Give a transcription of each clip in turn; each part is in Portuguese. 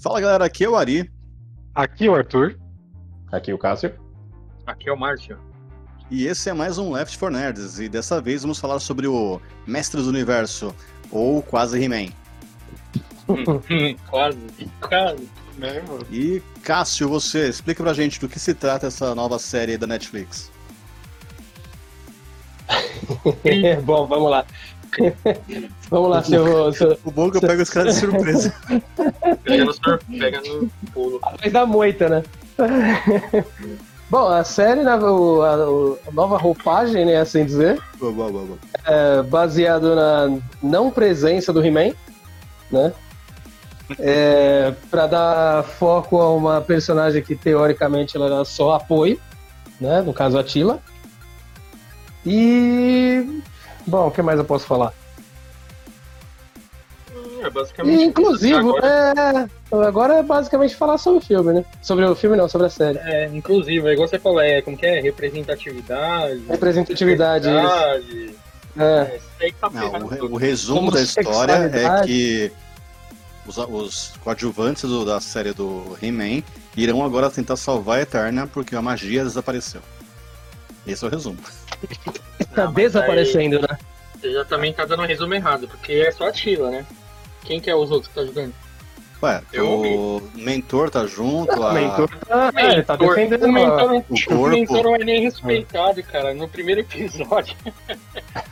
Fala galera, aqui é o Ari. Aqui é o Arthur. Aqui é o Cássio. Aqui é o Márcio. E esse é mais um Left 4 Nerds. E dessa vez vamos falar sobre o Mestres do Universo, ou quase He-Man. quase, quase. E Cássio, você, explica pra gente do que se trata essa nova série da Netflix. Bom, vamos lá. vamos lá, seu, seu. O bom é que eu pego os caras de surpresa. Pega no, sur- pega no pulo. Dar moita, né? Bom, a série, né, o- a, a nova roupagem, né, assim dizer, boa, boa, boa. é baseado na não presença do He-Man, né? É, para dar foco a uma personagem que teoricamente ela era só apoio, né? No caso a Tila. E bom, o que mais eu posso falar? Hum, É basicamente. E, inclusive, Agora, é, agora é basicamente falar sobre o filme, né? Sobre o filme não, sobre a série. é, inclusive, é igual você falou, é como que é? Representatividade. Representatividade, isso. diversidade. É. É, tá Não, o, o resumo da história é que os, os coadjuvantes do- da série do He-Man irão agora tentar salvar a Eterna porque a magia desapareceu. Esse é o resumo. Tá Não, desaparecendo, né? Você já também tá dando um resumo errado, porque é só a Tila, né? Quem que é os outros que tá ajudando? Ué, Eu o mentor tá junto, a... O mentor tá, é, tá defendendo o mentor, o o corpo. mentor não é nem respeitado, cara. No primeiro episódio.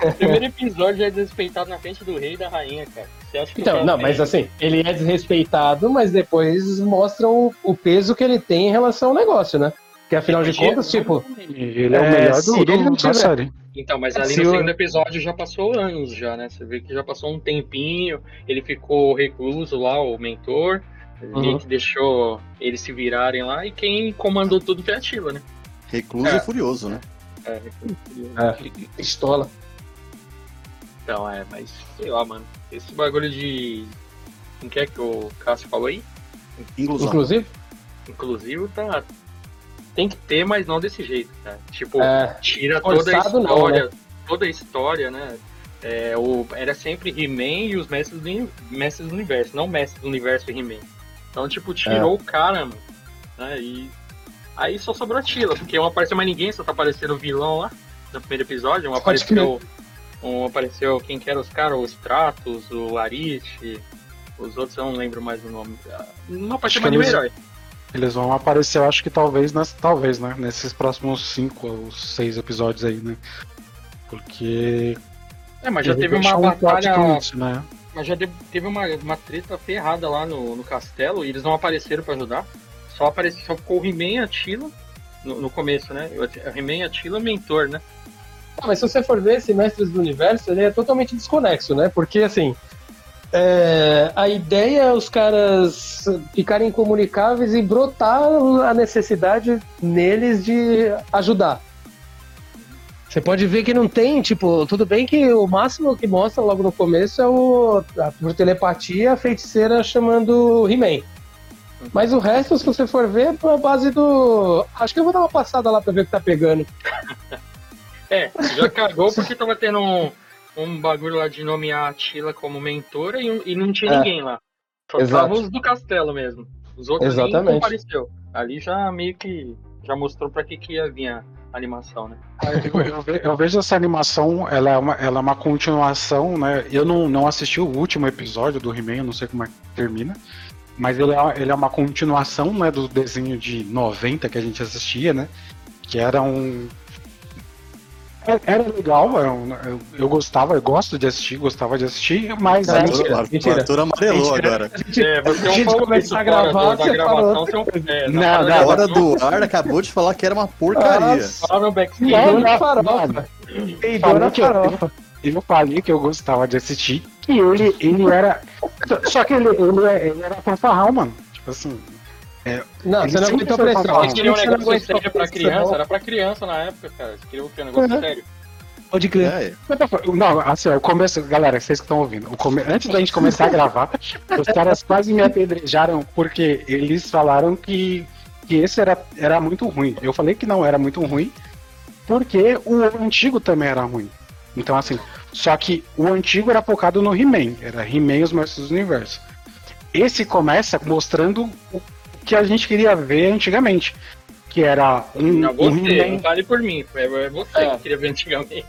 no primeiro episódio é desrespeitado na frente do rei e da rainha, cara. Você acha que o Então, não, tem- mas assim, ele é desrespeitado, mas depois mostram o, o peso que ele tem em relação ao negócio, né? Porque afinal de Podia- contas, tipo, Ele é, o É, melhor se do, ele do, da série. Então, mas ali Se no segundo episódio já passou anos já, né? Você vê que já passou um tempinho, ele ficou recluso lá, o mentor, Uhum. que deixou eles se virarem lá, e quem comandou tudo foi a Tila, né? recluso É. e furioso, né? É, pistola. então, é, mas sei lá, mano. Esse bagulho de. Quem que é que o Cássio falou aí? Inclusão. Inclusive, Inclusive, tá. Tem que ter, mas não desse jeito, cara. Tipo, é, tira toda a forçado não, história, toda a história, né? É, o, era sempre He-Man e os mestres do, mestres do universo, não mestres do universo e He-Man. Então, tipo, tirou o cara, mano. Né? E aí só sobrou a Tila, porque não apareceu mais ninguém, só tá aparecendo o vilão lá no primeiro episódio. Um Pode apareceu. Um apareceu quem que era os caras, os Stratos, o Larite, os outros eu não lembro mais o nome. Não apareceu mais nenhum herói. Eles vão aparecer, eu acho que talvez, nas, talvez, né? Nesses próximos cinco ou seis episódios aí, né? Porque. É, mas já teve uma um batalha twist, né? Mas já de- teve uma, uma treta ferrada lá no, no castelo e eles não apareceram pra ajudar. Só apareceu, só ficou o He-Man e a Tila no, no começo, né? O He-Man e a Tila mentor, né? Ah, mas se você for ver esse Mestres do Universo, ele é totalmente desconexo, né? Porque, assim, é, a ideia é os caras ficarem incomunicáveis e brotar a necessidade neles de ajudar. Você pode ver que não tem, tipo, tudo bem que o máximo que mostra logo no começo é o, por telepatia, a feiticeira chamando He-Man. Mas o resto, se você for ver, é a base do. Acho que eu vou dar uma passada lá pra ver o que tá pegando. É, já cagou porque tava tendo um, um bagulho lá de nomear a Tila como mentora e, e não tinha É. ninguém lá. Só Exato. os do castelo mesmo. Os outros nem Exatamente. compareceu. Ali já meio que já mostrou pra que, que ia vir a animação, né? Ve- eu vejo essa animação, ela é uma, ela é uma continuação, né? Eu não, não assisti o último episódio do He-Man, eu não sei como é que termina. Mas ele é, ele é uma continuação né, do desenho de 90 que a gente assistia, né? Que era um. É- Era legal, era um- eu, eu gostava, eu gosto de assistir, gostava de assistir, mas Não, Arthur, mentira, mentira. Arthur amarelou Mentira. agora. É, você é A um gente isso a gravar, você falou. É é, na hora não, Na hora do ar, acabou de falar que era uma porcaria. Fala no backstage. Não, na não, farofa. mano. Peidou na Falou que eu- farofa. eu falei que eu gostava de assistir, que ele, ele era. Só que ele, ele, é- ele era fanfarrão, mano. Tipo assim. Não, Ele você não aguentou pressão. fanfarrão. Eles queriam um não negócio sério pra pressão. criança, era pra criança na época, cara. Eles queriam? Um negócio Uhum. sério. Pode crer. É, Não, assim, o começo, galera, vocês que estão ouvindo, o come- antes da gente começar a gravar, os caras quase me apedrejaram porque eles falaram que, que esse era, era muito ruim. Eu falei que não era muito ruim, porque o antigo também era ruim. Então, assim, só que o antigo era focado no He-Man, era He-Man e os Mestres do Universo. esse começa mostrando o que a gente queria ver antigamente. Que era um, Não, um você, He-Man. não vale por mim. É você É. que queria ver antigamente.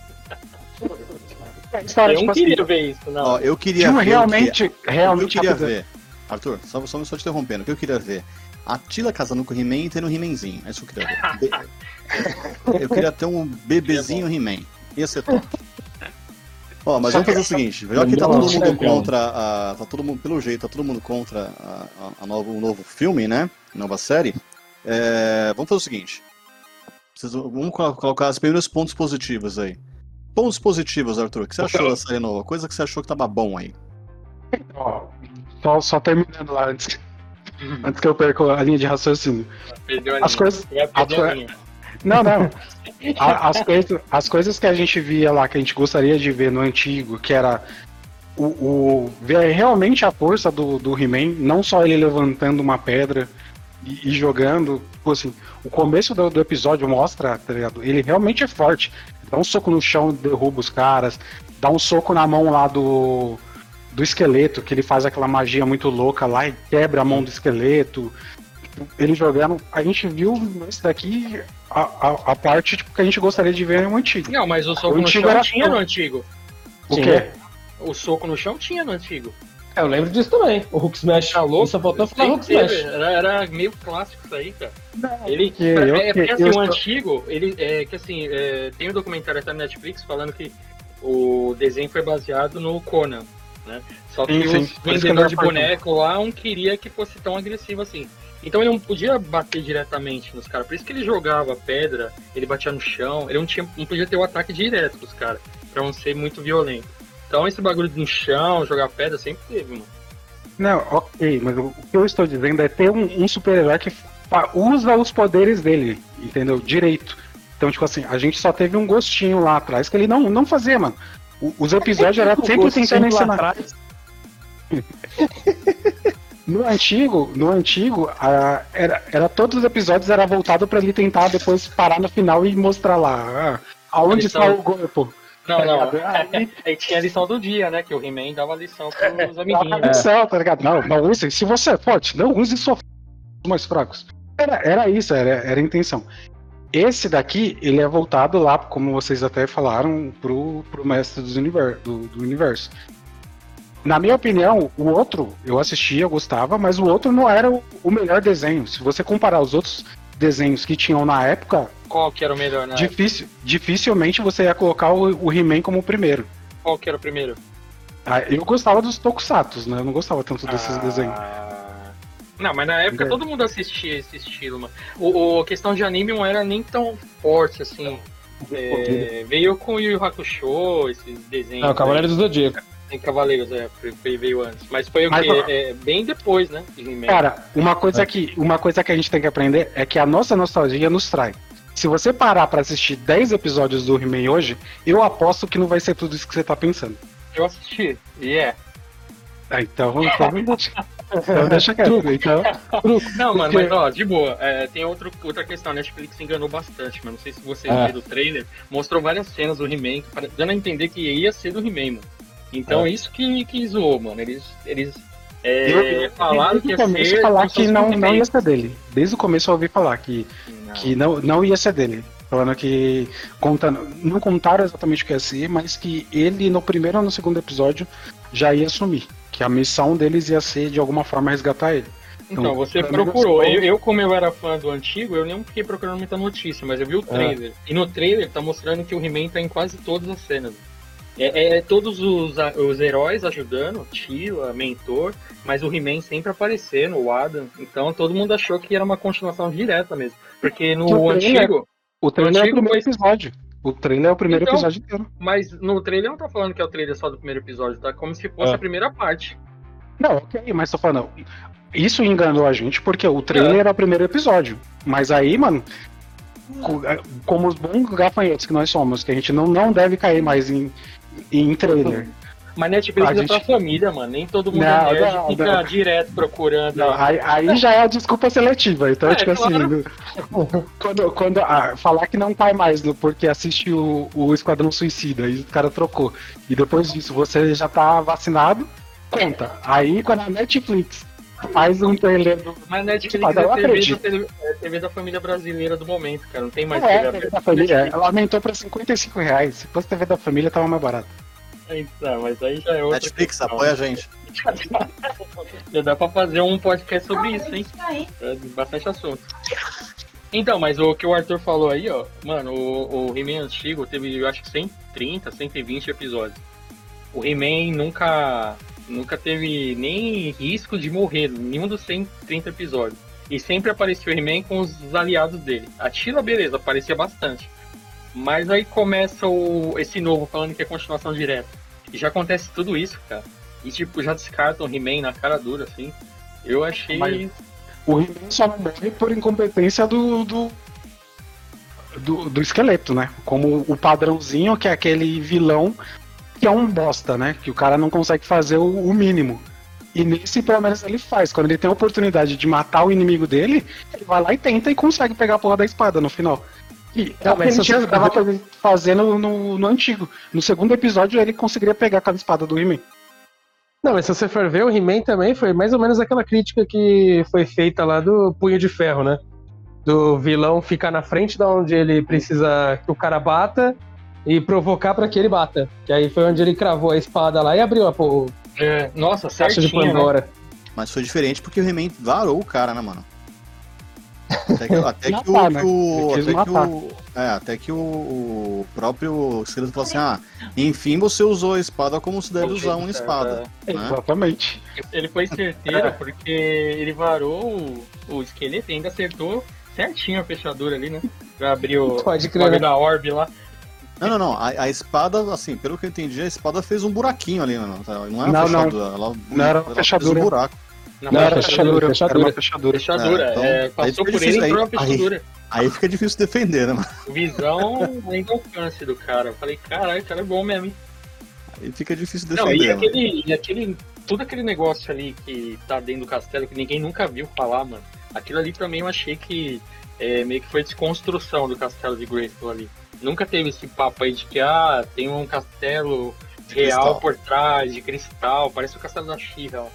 História, eu tipo não assim, queria ver isso, não. Ó, eu queria tinha um ver. o que- realmente, que eu realmente queria rapidão. ver, Arthur, só, só, só te interrompendo, o que eu queria ver? A Tila casando com o He-Man e tendo um He-Manzinho. É isso que eu queria ver. Be- eu queria ter um bebezinho He-Man. Ia ser top. Ó, mas vamos fazer o seguinte, já que tá todo mundo contra a. Tá todo mundo, pelo jeito, tá todo mundo contra a, a- a novo, o novo filme, né? Nova série. É, vamos fazer o seguinte. Vamos colo- colocar os primeiros pontos positivos aí. Pontos positivos, Arthur. O que você achou da série nova? Coisa que você achou que tava bom aí. Ó, só, só terminando lá antes, antes que eu perca a linha de raciocínio. Perdeu a As linha. coisas- as. Não, não. As, coisas, as coisas que a gente via lá, que a gente gostaria de ver no antigo, que era o, o- ver realmente a força do, do He-Man, não só ele levantando uma pedra e, e jogando. Tipo assim, o começo do, do episódio mostra, tá? Ele realmente é forte. Dá um soco no chão, derruba os caras. Dá um soco na mão lá do, do esqueleto, que ele faz aquela magia muito louca lá e quebra a mão do esqueleto. Ele jogando. A gente viu nesse daqui a, a, a parte tipo, que a gente gostaria de ver no antigo. Não, mas o soco O no chão era tinha no antigo. O Sim. quê? O soco no chão tinha no antigo. É, eu lembro disso também. O Hulk Smash. Tá louco? Só faltou falar Hulk Smash. Era, era meio clássico isso aí, cara. Ele, Ok, ok, é porque assim, eu o antigo, ele é que assim, é, tem um documentário até na Netflix falando que o desenho foi baseado no Conan, né? Só que Sim, sim. os que vendedores de é boneco lá não queria que fosse tão agressivo assim. Então ele não podia bater diretamente nos caras. Por isso que ele jogava pedra, ele batia no chão, ele não, tinha, não podia ter o ataque direto dos caras, pra não ser muito violento. Então esse bagulho no chão, jogar pedra, sempre teve, mano. Não, ok, mas o que eu estou dizendo é ter um, um super-herói que usa os poderes dele, entendeu? Direito. Então, tipo assim, a gente só teve um gostinho lá atrás que ele não, não fazia, mano. O- os episódios eram sempre tentando lá ensinar. No antigo, no antigo, a- era, era todos os episódios era voltado pra ele tentar depois parar no final e mostrar lá ah, aonde está o golpe. Não, não. Aí- Aí tinha a lição do dia, né? Que o He-Man dava lição pros Dá amiguinhos. pra missão, tá ligado? Não, não use. Se você é forte, não use os mais fracos. Era, era isso, era, era a intenção. Esse daqui, ele é voltado lá, como vocês até falaram, pro, pro mestre dos univer, do, do universo. Na minha opinião, o outro eu assistia, eu gostava, mas o outro não era o, melhor desenho. Se você comparar os outros desenhos que tinham na época, Qual que era o melhor, né? difícil, dificilmente você ia colocar o, o He-Man como o primeiro. Qual que era o primeiro? Ah, Eu gostava dos Tokusatsu, né? Eu não gostava tanto desses Ah, desenhos. Não, mas na época Entendi. todo mundo assistia esse estilo, mano. O, o- a questão de anime não era nem tão forte assim. É, veio com o Yu Yu Hakusho, esses desenhos. Não, Cavaleiro do Zodíaco. Tem Cavaleiros, é, veio antes. Mas foi o Mas, quê? ó, É, bem depois, né? Cara, uma coisa, que, uma coisa que a gente tem que aprender é que a nossa nostalgia nos trai. Se você parar pra assistir 10 episódios do He-Man hoje, eu aposto que não vai ser tudo isso que você tá pensando. Eu assisti. E é. Ah, então, então, deixa, então deixa quieto. Então, Não, mano, Porque- mas ó, de boa. É, tem outro, outra questão, a Netflix enganou bastante, mano. Não sei se vocês É. viram o trailer. Mostrou várias cenas do He-Man, que dando a entender que ia ser do He-Man, mano. Então É. isso que, que zoou, mano. Eles, eles é, falaram que ia começo ser. falar que não, não ia ser dele. Desde o começo eu ouvi falar que, Não. que não, não ia ser dele. Falando que contando, não contaram exatamente o que ia ser, mas que ele no primeiro ou no segundo episódio já ia assumir. Que a missão deles ia ser de alguma forma resgatar ele. Então, você pra mim, procurou. você- Eu, eu, como eu era fã do antigo, eu nem fiquei procurando muita notícia, mas eu vi o trailer. E no trailer tá mostrando que o He-Man tá em quase todas as cenas. É, é todos os, os heróis ajudando, Tila, Mentor, mas o He-Man sempre aparecendo, o Adam. Então todo mundo achou que era uma continuação direta mesmo. Porque no o antigo, O trailer é o antigo primeiro foi- episódio. O trailer é o primeiro Então- episódio inteiro. mas no trailer não tá falando que é o trailer só do primeiro episódio, tá como se fosse É. a primeira parte. Não, ok, mas tô falando. Isso enganou a gente porque o trailer É. era o primeiro episódio. Mas aí, mano, é, como os bons gafanhotos que nós somos, que a gente não, não deve cair mais em, em trailer. Mas Netflix A é gente- pra família, mano. Nem todo mundo Não, é nerd não, fica não. direto procurando. Não, aí, aí já é a desculpa seletiva. Então, É, tipo assim, claro. quando, quando ah, falar que não cai mais porque assiste o, o Esquadrão Suicida e o cara trocou. E depois disso você já tá vacinado, conta. Aí quando a Netflix faz um trailer do. Mas Netflix Mas eu é TV, da, acredito. tele- é TV da família brasileira do momento, cara. Não tem mais É, TV TV da família. Ela aumentou pra 55 reais. Se fosse TV da família, tava mais barato. Então, mas aí já é outra Netflix, questão. apoia a gente. Já dá pra fazer um podcast sobre isso, hein? É bastante assunto. Então, mas o que o Arthur falou aí, ó, mano, o, o He-Man antigo teve, eu acho que 130, 120 episódios. O He-Man nunca, nunca teve nem risco de morrer, nenhum dos 130 episódios. E sempre aparecia o He-Man com os aliados dele. A Tila, beleza, aparecia bastante. Mas aí começa o, esse novo falando que é continuação direta. E já acontece tudo isso, cara. E tipo, já descartam o He-Man na cara dura, assim. Eu achei. Mas- O He-Man só não morre por incompetência do, do, do. do esqueleto, né? Como o padrãozinho, que é aquele vilão que é um bosta, né? Que o cara não consegue fazer o, o mínimo. E nesse, pelo menos, ele faz. Quando ele tem a oportunidade de matar o inimigo dele, ele vai lá e tenta e consegue pegar a porra da espada no final. E é o que ele tinha, tava fazendo no, no antigo. No segundo episódio, ele conseguiria pegar aquela espada do He-Man. Não, mas se você for ver, o He-Man também foi mais ou menos aquela crítica que foi feita lá do Punho de Ferro, né? Do vilão ficar na frente da onde ele precisa que o cara bata e provocar pra que ele bata. Que aí foi onde ele cravou a espada lá e abriu a pô, É, nossa, caixa de né? Pandora. Mas foi diferente porque o He-Man varou o cara, né, mano? Até que, até que o, Matar, né? que o- quis até que o- é, até que o, o próprio esqueleto falou assim: ah, enfim você usou a espada como se deve usar uma espada. né? Exatamente. Ele foi certeiro porque ele varou o, o esqueleto e ainda acertou certinho a fechadura ali, né? Pra abrir o Pode crer, né? da orbe lá. Não, não, não. A, a espada, assim, pelo que eu entendi, a espada fez um buraquinho ali, mano. Não era Não, uma não. fechadura. Ela, Não era uma ela fechadura. Fez um buraco. Não, Não, era fechadura, fechadura, fechadura. Era uma fechadura. fechadura. É, então, é, aí passou fica por difícil, ele e entrou na aí- fechadura. Aí fica difícil defender, né, mano? Visão do alcance do cara. Eu falei, caralho, o cara é bom mesmo, hein? Aí fica difícil Não, e defender, mano. aquele, e aquele. Tudo aquele negócio ali que tá dentro do castelo que ninguém nunca viu falar, mano. Aquilo ali também eu achei que é, meio que foi desconstrução do castelo de Grayskull ali. Nunca teve esse papo aí de que, ah, tem um castelo De real cristal. por trás, de cristal, parece o castelo da. Eu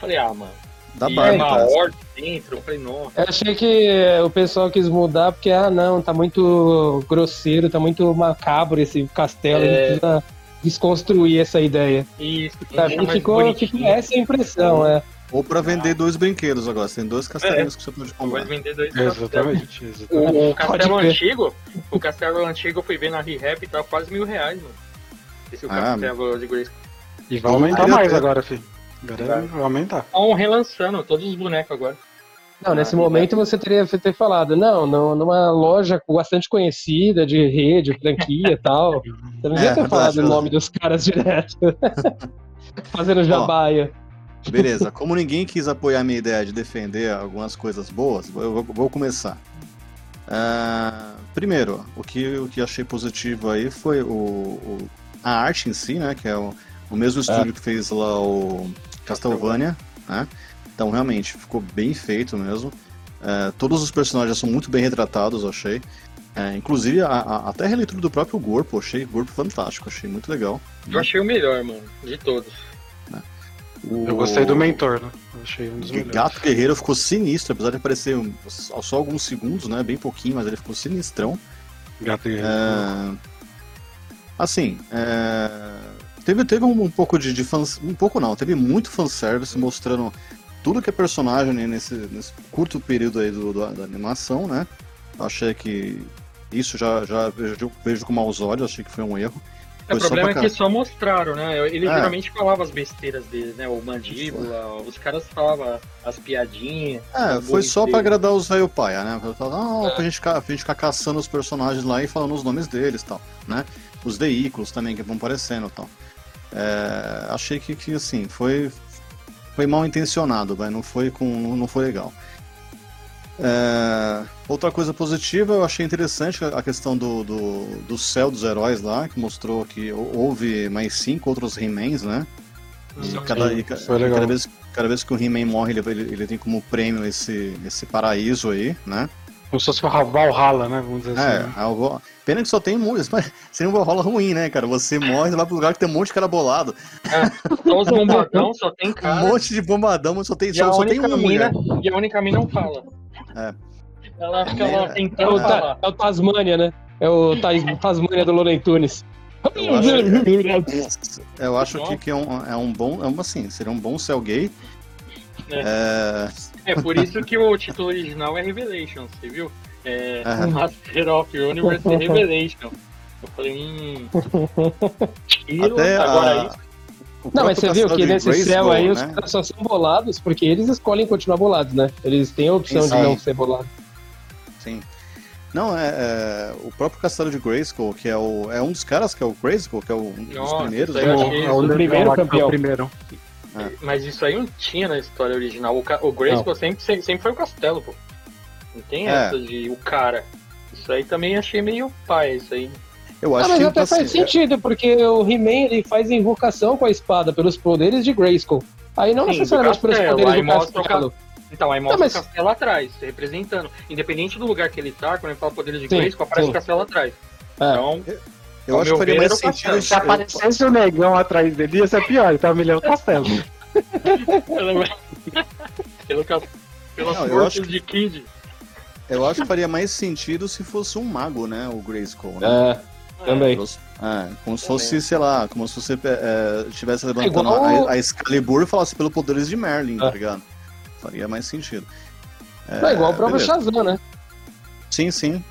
Falei, ah, mano. Da e Barbie, uma cara. horda dentro. Eu falei, nossa. Eu achei que o pessoal quis mudar porque, ah, não, tá muito grosseiro, tá muito macabro esse castelo, a gente É. precisa desconstruir essa ideia. Isso, Pra mim ficou, ficou essa a impressão, é. Ou pra vender dois brinquedos agora. Você tem dois castelinhos que você pode comprar. vender dois castelos. Exatamente, exatamente. O, o castelo antigo, o castelo antigo eu fui ver na ReHap e tava quase mil reais, mano. Esse é o Ah, castelo de Grayskull. E vai aumentar mais eu- agora, filho. Agora Vai. vai aumentar. Estão relançando todos os bonecos agora. Não, nesse Ah, momento você teria ter falado, não, não, numa loja bastante conhecida, de rede, franquia e tal. Você não devia É, ter falado o nome dos caras direto. Fazendo jabaia. Beleza, como ninguém quis apoiar a minha ideia de defender algumas coisas boas, eu vou, vou começar. Ah, primeiro, o que, o que achei positivo aí foi o, o- a arte em si, né? Que é o, o mesmo estúdio que fez lá o Castlevania, né? Então realmente ficou bem feito mesmo. É, todos os personagens são muito bem retratados, eu achei. É, inclusive a, a- até a releitura do próprio Gorpo, achei o Gorpo fantástico, achei muito legal. Eu achei o melhor, mano, de todos. O- Eu gostei do mentor, né? Achei um dos melhores. Gato Guerreiro ficou sinistro, apesar de aparecer só alguns segundos, né? Bem pouquinho, mas ele ficou sinistrão. Gato e É, Assim, é, teve, teve um, um pouco de, de fans... Um pouco não, teve muito fanservice mostrando tudo que é personagem né, nesse, nesse curto período aí do, do- da animação, né? Achei que isso já, já vejo, vejo com maus olhos, achei que foi um erro. O Foi só problema é pra que só mostraram, né? Ele É. geralmente falava as besteiras dele, né? O mandíbula, os caras falavam as piadinhas. É, os foi só pra dele. agradar os velho paia, né? Pra, não, É. pra, gente, ficar- pra gente ficar caçando os personagens lá e falando os nomes deles e tal, né? Os veículos também que vão aparecendo e tal. É, achei que, que, assim, foi, foi mal intencionado, vai, não foi com, não foi legal. É, outra coisa positiva, eu achei interessante a questão do, do, do céu dos heróis lá, que mostrou que houve mais cinco outros He-Mans, né? E cada, e legal. cada vez, cada vez que o He-Man morre, ele, ele, ele tem como prêmio esse, esse paraíso aí, né? Como se fosse o Valhalla, né? Vamos dizer É, assim. né? Val- pena que só tem muitos, mas seria um Valhalla ruim, né, cara? Você morre e vai pro lugar que tem um monte de cara bolado. Só os bombadão, só tem Um cara. monte de bombadão, mas só tem, E a, só, só tem única uma mina, mulher. e a única mina não fala. É. Ela fica lá É. É tentando o, Ta- é o Tasmania, né? É o Tas- Tasmania do Loren Tunes. Eu acho, eu acho que, que é, um, é um bom. É um, assim, seria um bom cell gay. É, É por isso que o título original é Revelation, você viu? É Aham. Master of Universe Revelation. Eu falei, hum. Tiro, até agora a, isso. O Não, mas você viu que nesse céu aí os né? caras só são bolados porque eles escolhem continuar bolados, né? Eles têm a opção Sim, de não ser bolado. Sim. Não, é, é, o próprio Castelo de Grayskull, que é, o, é um dos caras que é o Grayskull, que é o- um dos Nossa, primeiros. aí né? É o- é o o primeiro que é o campeão. primeiro. Mas isso aí não tinha na história original. O, o Grayskull sempre, sempre, sempre foi o castelo, pô. Não tem É. essa de o cara. Isso aí também achei meio pai, isso aí. Eu Ah, acho mas que até assim, faz sentido, porque o He-Man ele faz invocação com a espada pelos poderes de Grayskull. Aí não Sim, necessariamente pelos poderes aí do castelo. Então, aí mostra Tá, mas- o castelo atrás, se representando. Independente do lugar que ele tá, quando ele fala poderes de Sim, Grayskull, aparece sim. o castelo atrás. É. Então, eu acho que faria mais sentido. castelo. Se aparecesse o negão atrás dele, ia ser pior, ele tava melhor o castelo. pelo, pelas Não, eu forças acho de Kid. Eu acho que faria mais sentido se fosse um mago, né? O Grayskull, né? É, também. É, como se fosse, sei lá, como se você é, estivesse levantando igual- a, a Excalibur e falasse pelo poderes de Merlin, tá É. ligado? Faria mais sentido. Não, igual o próprio. Shazam, né? Sim, sim.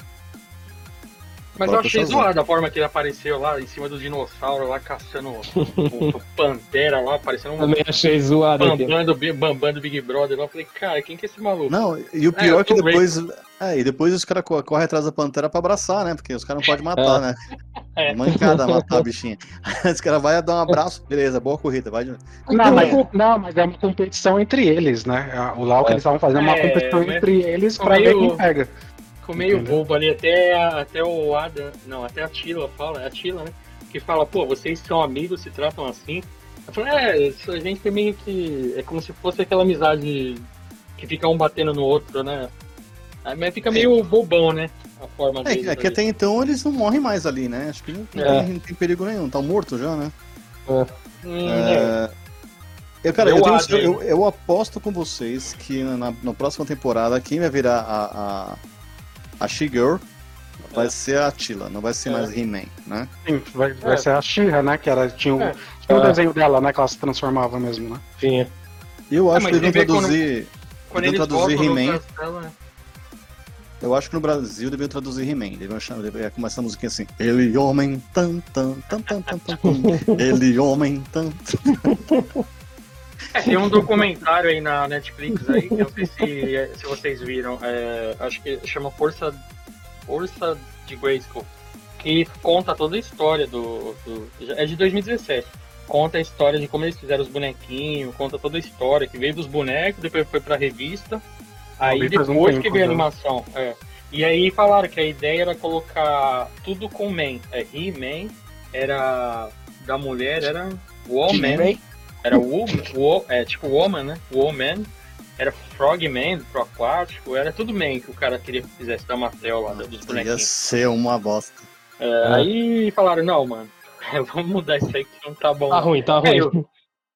Mas eu Próprio achei zoado a forma que ele apareceu lá em cima do dinossauro, lá caçando o, o Pantera lá, parecendo um Também achei zoado aqui. bambam do, Bi- bambam do Big Brother lá. Eu falei, cara, quem que é esse maluco? Não, e o É, pior eu é que depois. É, e depois os caras co- correm atrás da pantera pra abraçar, né? Porque os caras não podem matar, né? É. Mancada matar a bichinha. Os caras vão dar um abraço, beleza, boa corrida, vai de Não, mas, não, mas é uma competição entre eles, né? O Lau que É. eles estavam fazendo uma É, competição entre eles pra ver quem pega. Ficou meio Entendeu? bobo ali, até, até o Adam, não, até a Tila fala, é a Tila, né? Que fala, pô, vocês são amigos, se tratam assim. Eu falei, é, a gente tem meio que. É como se fosse aquela amizade que fica um batendo no outro, né? Aí, Mas fica meio bobão, né? A forma É, deles. é que ali. até então eles não morrem mais ali, né? Acho que não, não É. tem, não tem perigo nenhum, tá morto já, né? Hum, é. É, Eu, cara, eu, Eu tenho- eu, eu aposto com vocês que na, na próxima temporada quem vai virar a, a, a She-Girl vai É. ser a Tila, não vai ser É. mais He-Man, né? Sim, vai, vai É. ser a Shira, né? Que era, tinha o, É. tinha o É. desenho dela, né? Que ela se transformava mesmo, né? Tinha. Eu acho que quando- traduzir. Quando deviam eles traduzir He-Man. né? Eu acho que no Brasil deviam traduzir He-Man. Deviam deviam começar a musiquinha assim. Ele homem, tan, tan, tan, tan, tan, tan, tan. Ele homem, tan. É, tem um documentário aí na Netflix aí, que eu não sei se, se vocês viram, é, acho que chama Força, Força de Grayskull, que conta toda a história do, do- É de 2017. Conta a história de como eles fizeram os bonequinhos, conta toda a história, que veio dos bonecos, depois foi pra revista, aí um depois tempo que veio a animação. é. E aí falaram que a ideia era colocar tudo com Man. É, He-Man, era da mulher, era Woman. Era o, o é tipo Woman, né? Woman. Era Frogman, pro aquático. Era tudo man que o cara queria que fizesse da Mattel lá, dos Ia bonequinhos. ser uma bosta. É, Aí falaram, não, mano, vamos mudar isso aí que não tá bom. Tá ruim, tá É, ruim.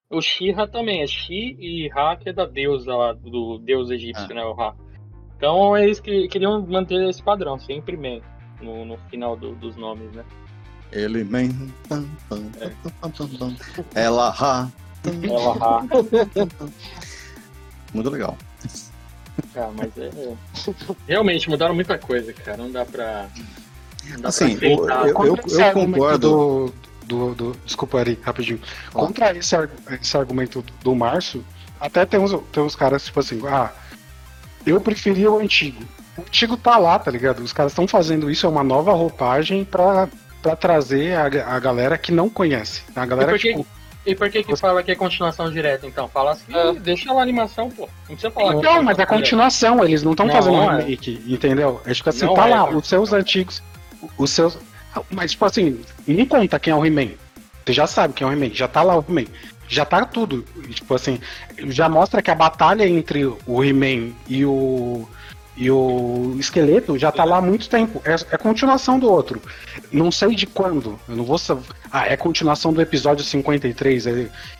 o, o She-Ra também, é She e Ra que é da deusa lá, do deus egípcio, Ah. né? O Ra. Então eles que, queriam manter esse padrão, sempre man, no, no final do- dos nomes, né? Ele man, tan. Ela ha. Ela. Muito legal. Ah, mas é, é. Realmente mudaram muita coisa, cara. Não dá pra. Não dá Assim, pra eu- eu- Contra esse argumento concordo. Do, do, do- desculpa, Ari, rapidinho. Contra esse, esse argumento do Márcio, até tem uns, tem uns caras, tipo assim, ah, eu preferia o antigo. O antigo tá lá, tá ligado? Os caras estão fazendo isso, é uma nova roupagem pra, pra trazer a, a galera que não conhece. A galera, E por que- tipo, E por que que fala que é continuação direta, então? Fala assim, É. deixa lá a animação, pô. Não precisa falar que Então, mas é continuação, eles não estão Não, fazendo um é. remake, entendeu? É tipo assim, Não tá é, lá, os seus antigos, os seus. Mas, tipo assim, não conta quem é o He-Man. Você já sabe quem é o He-Man, já tá lá o He-Man. Já tá tudo. E, Tipo assim, já mostra que a batalha entre o He-Man e o. E o esqueleto já tá lá há muito tempo. É, é continuação do outro. Não sei de quando. Eu não vou saber. Ah, é continuação do episódio 53. É,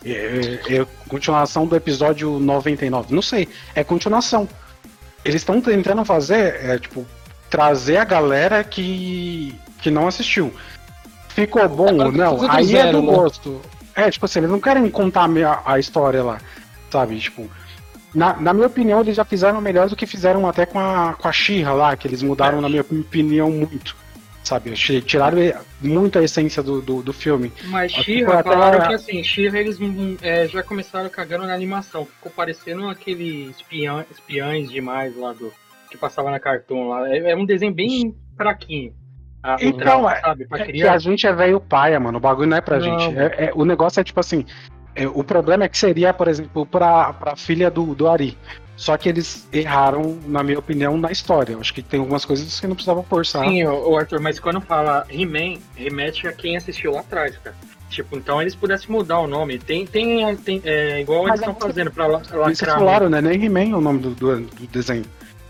é, é continuação do episódio 99. Não sei. É continuação. Eles estão tentando fazer, é, tipo, trazer a galera que, que não assistiu. Ficou bom ou não? Aí zero, é do né? gosto. É, tipo assim, eles não querem contar a, a história lá. Sabe? Tipo. Na, na, minha opinião, eles já fizeram melhor do que fizeram até com a, com a Xirra lá, que eles mudaram, é. na minha opinião, muito. Sabe? Tiraram muito a essência do, do, do filme. Mas Xirra, falaram até... que assim, Xirra eles é, já começaram cagando na animação. Ficou parecendo aquele espião, espiães demais lá do. que passava na Cartoon lá. É, é um desenho bem fraquinho. A, então, é, sabe, é que a gente é velho paia, mano. O bagulho não é pra não. gente. É, é, o negócio é tipo assim, o problema é que seria, por exemplo, para a filha do, do Ari. Só que eles erraram, na minha opinião, na história. Eu acho que tem algumas coisas que não precisava forçar. Sim, o Arthur, mas quando fala He-Man, remete a quem assistiu lá atrás, cara. Tipo, então eles pudessem mudar o nome. Tem, tem, tem é, igual mas eles estão é fazendo pra lacrar. Vocês falaram, né? Nem He-Man é o nome do, do, do desenho.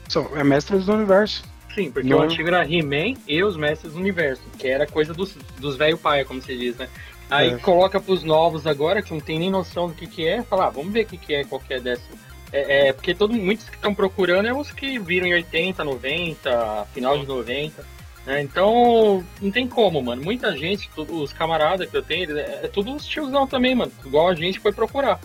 So, é Mestres do Universo. Sim, porque não. o antigo era He-Man e os Mestres do Universo, que era coisa dos, dos velho paia, como se diz, né? Aí é. coloca pros novos agora, que não tem nem noção do que que é, fala, ah, vamos ver o que que é, qual que é dessa. É, é porque todo, muitos que estão procurando é os que viram em 80, 90, final de 90. Né? Então, não tem como, mano. Muita gente, os camaradas que eu tenho, é, é tudo os tiozão também, mano. Igual a gente foi procurar.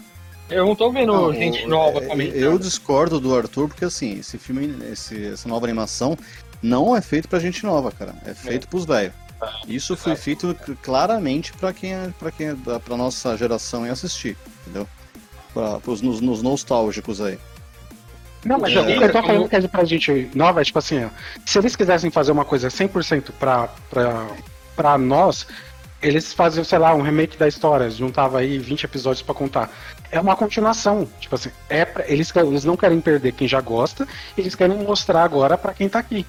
Eu não tô vendo não, gente nova é, comentando. Eu discordo do Arthur, porque assim, esse filme, esse, essa nova animação não é feito pra gente nova, cara. É feito é. pros velhos. Isso foi feito claramente para quem é, para quem é para nossa geração assistir, entendeu? Para os nos, nos nostálgicos aí. Não, mas é, o que eu tô falando que é pra gente nova é tipo assim, se eles quisessem fazer uma coisa 100% pra, pra, pra nós, eles faziam, sei lá, um remake da história, juntava aí 20 episódios para contar. É uma continuação, tipo assim, é pra, eles, eles não querem perder quem já gosta, eles querem mostrar agora para quem tá aqui.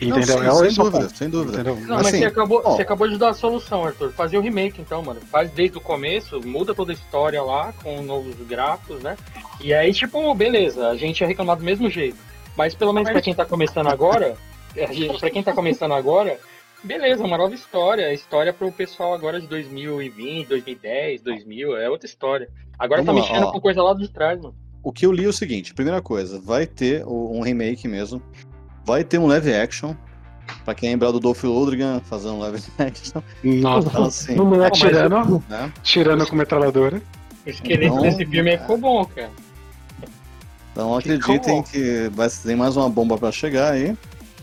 Entendeu? Não, sim, é sem, dúvida, sem dúvida. Entendeu? Não, assim, mas você acabou, ó, você acabou de dar a solução, Arthur. Fazer o remake, então, mano. Faz desde o começo, muda toda a história lá, com novos gráficos, né? E aí, tipo, beleza, a gente ia reclamar do mesmo jeito. Mas pelo menos pra quem tá começando agora, pra quem tá começando agora, beleza, uma nova história. História pro pessoal agora de 2020, 2010, 2000, é outra história. Agora Vamos tá lá, mexendo ó. com coisa lá de trás, mano. O que eu li é o seguinte: primeira coisa, vai ter um remake mesmo Vai ter um live action. Pra quem lembrar do Dolph Lundgren fazendo um live action. Nossa, então, assim, não é tirando, né? tirando com metralhadora. O esqueleto então, desse filme é ficou bom, cara. Então acreditem que vai ter mais uma bomba para chegar aí.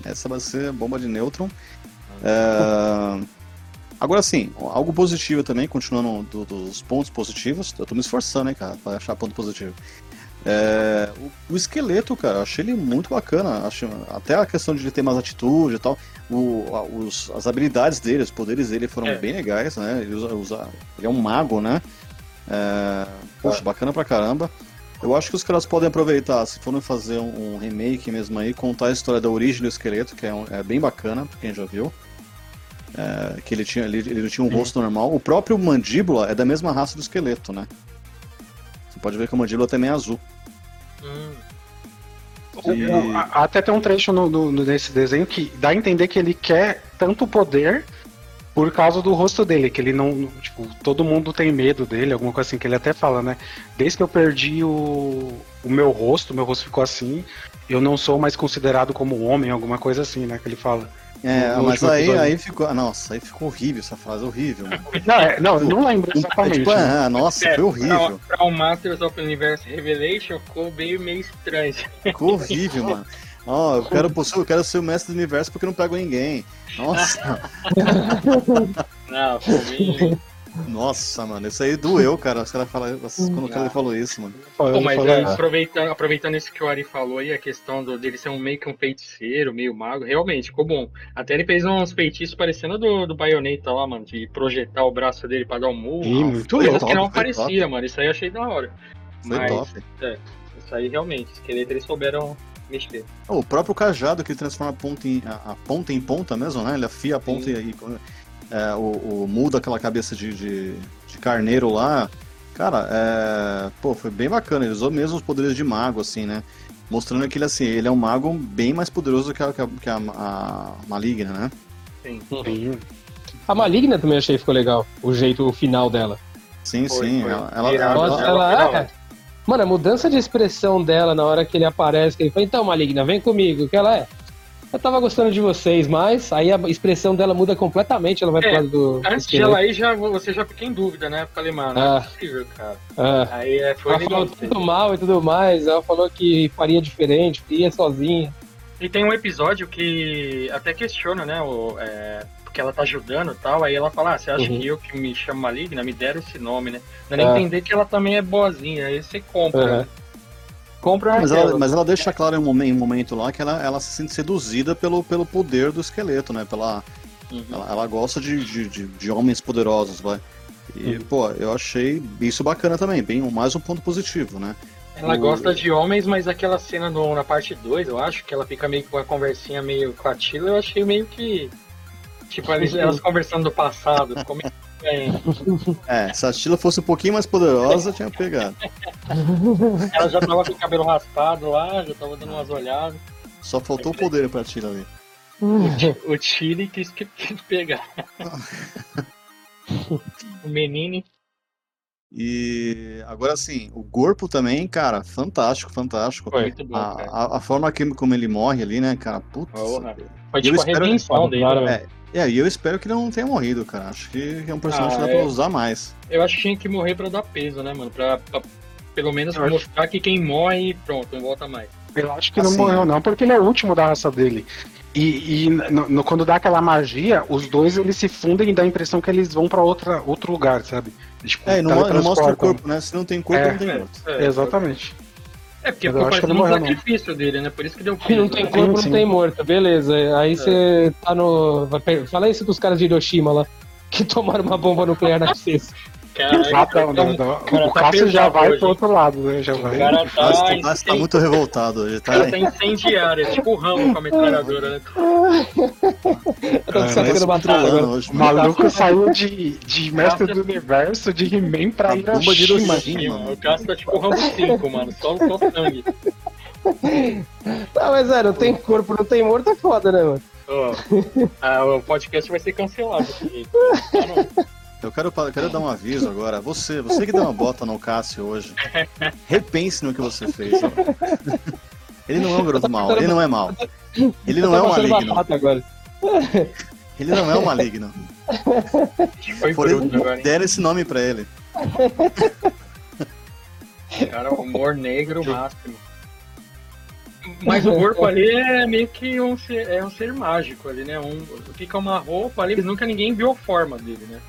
Essa vai ser a bomba de nêutron. É... Agora sim, algo positivo também, continuando do, dos pontos positivos. Eu tô me esforçando, hein, cara, pra achar ponto positivo. É, o, o, esqueleto, cara, achei ele muito bacana. Acho, até a questão de ele ter mais atitude e tal. O, os, as habilidades dele, os poderes dele foram é. bem legais, né? Ele, usa, usa, ele é um mago, né? É, poxa, bacana pra caramba. Eu acho que os caras podem aproveitar, se forem fazer um, um remake mesmo aí, contar a história da origem do esqueleto, que é, um, é bem bacana, pra quem já viu. É, que ele tinha, ele, ele tinha um rosto normal. O próprio mandíbula é da mesma raça do esqueleto, né? Você pode ver que a mandíbula também é azul. Hum. E... Até tem um trecho no, no, nesse desenho que dá a entender que ele quer tanto poder por causa do rosto dele, que ele não. Tipo, todo mundo tem medo dele, alguma coisa assim, que ele até fala, né? Desde que eu perdi o, o meu rosto, meu rosto ficou assim, eu não sou mais considerado como homem, alguma coisa assim, né? Que ele fala. É, mas aí, aí ficou. Nossa, aí ficou horrível essa frase, horrível. Não, é, não, não lembro exatamente. Tipo, ah, nossa, é, foi horrível. Pra, pra o Masters of Universe Revelation ficou meio, meio estranho. Ficou horrível, mano. Ó, oh, eu quero, eu quero ser o mestre do universo porque não pego ninguém. Nossa. não, foi bem. Nossa, mano, isso aí doeu, cara. Os caras falaram, quando o cara falou isso, mano. Pô, mas é, aproveitando, aproveitando isso que o Ari falou aí, a questão do, dele ser um meio que um feiticeiro, meio mago, realmente ficou bom. Até ele fez uns feitiços parecendo do, do Bayonetta lá, mano, de projetar o braço dele pra dar um murro. Muito coisas que não parecia, mano. Isso aí eu achei da hora. Foi mas, top. É, isso aí realmente, esqueleto eles souberam mexer. O próprio cajado que transforma a ponta em, a, a ponta em ponta mesmo, né? Ele afia a ponta Sim. e, e é, o, o muda aquela cabeça de, de, de carneiro lá. Cara, é, pô, foi bem bacana. Ele usou mesmo os poderes de mago, assim, né? Mostrando que ele, assim, ele é um mago bem mais poderoso que a, que a, que a- a Maligna, né? Sim. Sim. A Maligna também achei que ficou legal, o jeito, o final dela. Sim, Foi, sim. foi. Ela, ela, ela- ela- ela, ela- é. Mano, a mudança de expressão dela na hora que ele aparece, que ele fala, então, Maligna, vem comigo, que ela é. Eu tava gostando de vocês, mas aí a expressão dela muda completamente, ela vai pro É, lado do. Antes de ela ir, já, você já fica em dúvida, né? Falei, mano, não Ah. é possível, cara. Ah, Aí é, foi ela falou tudo mal e tudo mais, ela falou que faria diferente, que ia sozinha. E tem um episódio que até questiona, né? O, é, porque ela tá ajudando e tal. Aí ela fala: ah, você acha Uhum. que eu que me chamo maligna? Me deram esse nome, né? Não é nem Ah. entender que ela também é boazinha. Aí você compra. Aham. né? Compra mas, ela, mas ela deixa claro em um momento, um momento lá que ela, ela se sente seduzida pelo, pelo poder do esqueleto, né? Pela, Uhum. ela, ela gosta de, de, de, de homens poderosos, vai. E, Uhum. pô, eu achei isso bacana também, bem, mais um ponto positivo, né? Ela o- gosta de homens, mas aquela cena no- na parte 2, eu acho, que ela fica meio com uma conversinha meio com a Tila, eu achei meio que. Tipo, elas conversando do passado. Ficou meio estranho. É, se a Tila fosse um pouquinho mais poderosa, tinha pegado. Ela já tava com o cabelo raspado lá, já tava dando umas olhadas. Só faltou o poder pra Tila ali. O Chile quis, que- quis pegar. o menino. E agora sim, o corpo também, cara, fantástico, fantástico. Foi. Muito bom, cara. A, a, a forma que, como ele morre ali, né, cara? Putz. Foi Eu tipo a espero- redenção dele. Claro, né? É, é, e eu espero que ele não tenha morrido, cara. Acho que é um personagem Ah, que dá é. pra usar mais. Eu acho que tinha que morrer pra dar peso, né, mano? Pra, pra pelo menos Eu acho- mostrar que quem morre, pronto, não volta mais. Eu acho que não Assim, morreu, não, porque ele é o último da raça dele. E, e no- no- quando dá aquela magia, os dois eles se fundem e dá a impressão que eles vão pra outra, outro lugar, sabe? Tipo, É, não, não mostra o corpo, né? Se não tem corpo, É. não tem morto. É, Exatamente. É, porque Mas eu ficou acho que parecendo ele um sacrifício dele, né? Por isso que deu Que não tem né? corpo, sim. não tem morto, beleza. Aí você tá no. Fala isso dos caras de Hiroshima lá, que tomaram uma bomba nuclear na cabeça. Cara, Ah, não, não, então, não. cara O tá Cássio já vai hoje. pro outro lado, né? Já O vai. cara O Cássio tá, tá, Cássio tá muito revoltado hoje, o tá? cara tá incendiário, é tipo o ramo com a metralhadora, né? Eu tô Cara, Tá hoje. O maluco saiu de, de mestre do universo, de He-Man pra A Hiroshima. Hiroshima. Sim, mano. O Cássio tá tipo o Rambo 5, mano. Só, só sangue. Tá, mas é, não tem corpo, não tem morto, é foda, né, mano? Ó, ah, o podcast vai ser cancelado. Ah, não. Eu quero, pa- quero dar um aviso agora. Você, você que deu uma bota no Cássio hoje, repense no que você fez. Ele não é um garoto mau, ele não é mau. Ele não Eu é um maligno. Ele não é um maligno. Foi deram esse nome pra ele. Cara, humor negro máximo. Mas o corpo ali é meio que um ser, é um ser mágico ali, né? Um, fica uma roupa ali, nunca ninguém viu a forma dele, né?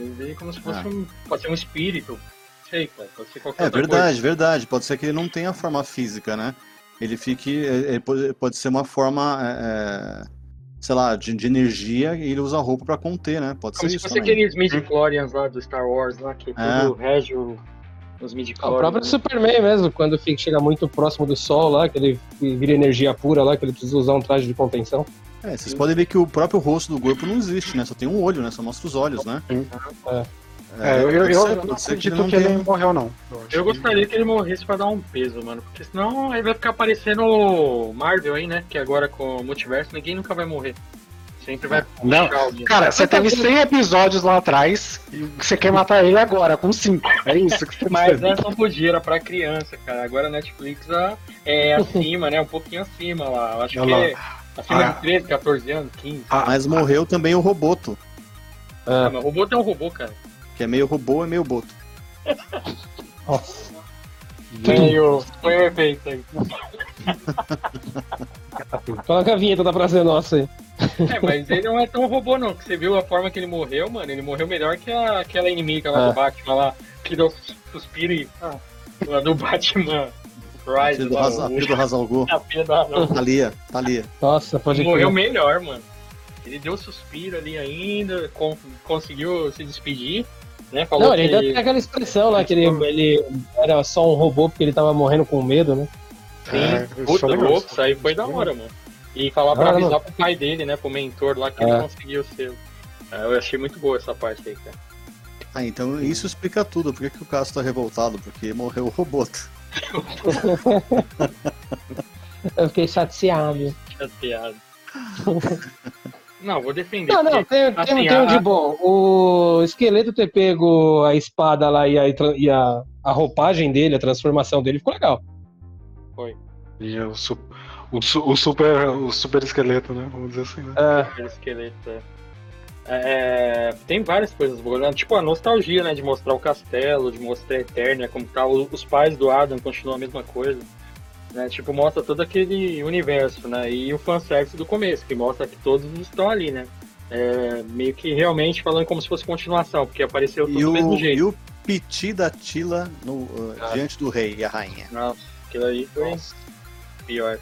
Ele vê como se fosse Ah. um. Pode ser um espírito. Não sei, cara. Pode ser qualquer É verdade, verdade. Pode ser que ele não tenha forma física, né? Ele fique. Ele pode, pode ser uma forma. é, é, sei lá, de, de energia e ele usa a roupa pra conter, né? Pode Como ser se isso fosse também. aqueles midi-chlorians lá do Star Wars lá, que É. tudo rege o- os O midi-chlorians. próprio né? Superman mesmo, quando fica, chega muito próximo do sol lá, que ele vira energia pura lá, que ele precisa usar um traje de contenção. É, vocês podem ver que o próprio rosto do corpo não existe, né? Só tem um olho, né? Só mostra os olhos, né? É. É, eu, eu, pode eu ser- não acredito que ele tenha- morreu, não. Eu que- gostaria que ele morresse pra dar um peso, mano. Porque senão aí vai ficar parecendo o Marvel aí, né? Que agora com o multiverso ninguém nunca vai morrer. Sempre vai Não, alguém. Cara, você teve 100 episódios lá atrás e você quer matar ele agora, com 5. É isso que você Mas precisa. antes não podia, era pra criança, cara. Agora a Netflix ah, é acima, né? Um pouquinho acima lá. Eu acho que é acima Ah. de 13, 14 anos, 15. Ah, Mas morreu também o Roboto, Ah, É. mas o robô é um robô, cara. que é meio robô e meio boto. Meio. Foi o efeito aí. Coloca a vinheta da Praça Nossa aí. É, mas ele não é tão robô, não. Que você viu a forma que ele morreu, mano. Ele morreu melhor que a- aquela inimiga lá É. do Batman lá, que deu suspiro e. Ah, lá do Batman Rise, Filho do, o- filho do a filha da. não. Thalia, Thalia. Nossa, pode morreu crer. melhor, mano. Ele deu suspiro ali ainda, con- conseguiu se despedir, né? Falou Não, ele ainda tem aquela expressão lá, que ele, ele era só um robô porque ele tava morrendo com medo, né? Sim, É, puta louco, isso aí foi da hora, mano. E falar pra avisar pro pai dele, né? Pro mentor lá, que É. ele conseguiu ser. É, Eu achei muito boa essa parte aí, cara. Ah, então isso explica tudo. Por que, que o Cássio tá revoltado? Porque morreu o Roboto. Eu fiquei chateado. Chateado. Não, vou defender. Não, não, tem, assim, tem, tem um de bom. O esqueleto ter pego a espada lá e a, e a, a roupagem dele, a transformação dele, ficou legal. E o, su- o, o super, o super esqueleto, né? Vamos dizer assim, né? É, Aquele esqueleto. é. É, tem várias coisas boas, né? Tipo a nostalgia, né? De mostrar o castelo, de mostrar a Eternia, como tá. Os pais do Adam continuam a mesma coisa. Né? Tipo, mostra todo aquele universo, né? E o fanservice do começo, que mostra que todos estão ali, né? É, meio que realmente falando como se fosse continuação, porque apareceu tudo E do mesmo o, jeito. e o piti da Tila no, uh, Ah. diante do rei e a rainha. Nossa, aquilo aí foi pior.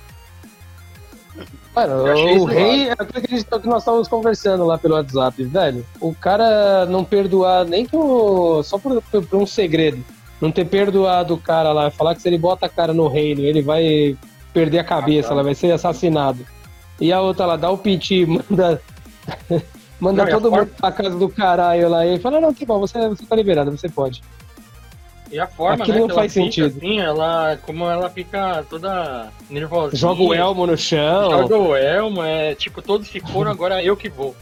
O rei é aquilo que, gente, que nós estávamos conversando lá pelo WhatsApp, velho. O cara não perdoar nem por, só por, por- por um segredo. Não ter perdoado o cara lá, falar que se ele bota a cara no reino, ele vai perder a cabeça, tá. ela vai ser assassinado. E a outra lá, dá o piti, manda. manda Não, todo mundo pra casa do caralho lá. E ele fala: Não, tá bom, você, você tá liberado, você pode. E a forma, Aquilo né, não que faz ela fica, sentido. Assim, ela, como ela fica toda nervosinha. Joga o elmo no chão. Joga o elmo, é tipo, todos se foram, agora eu que vou.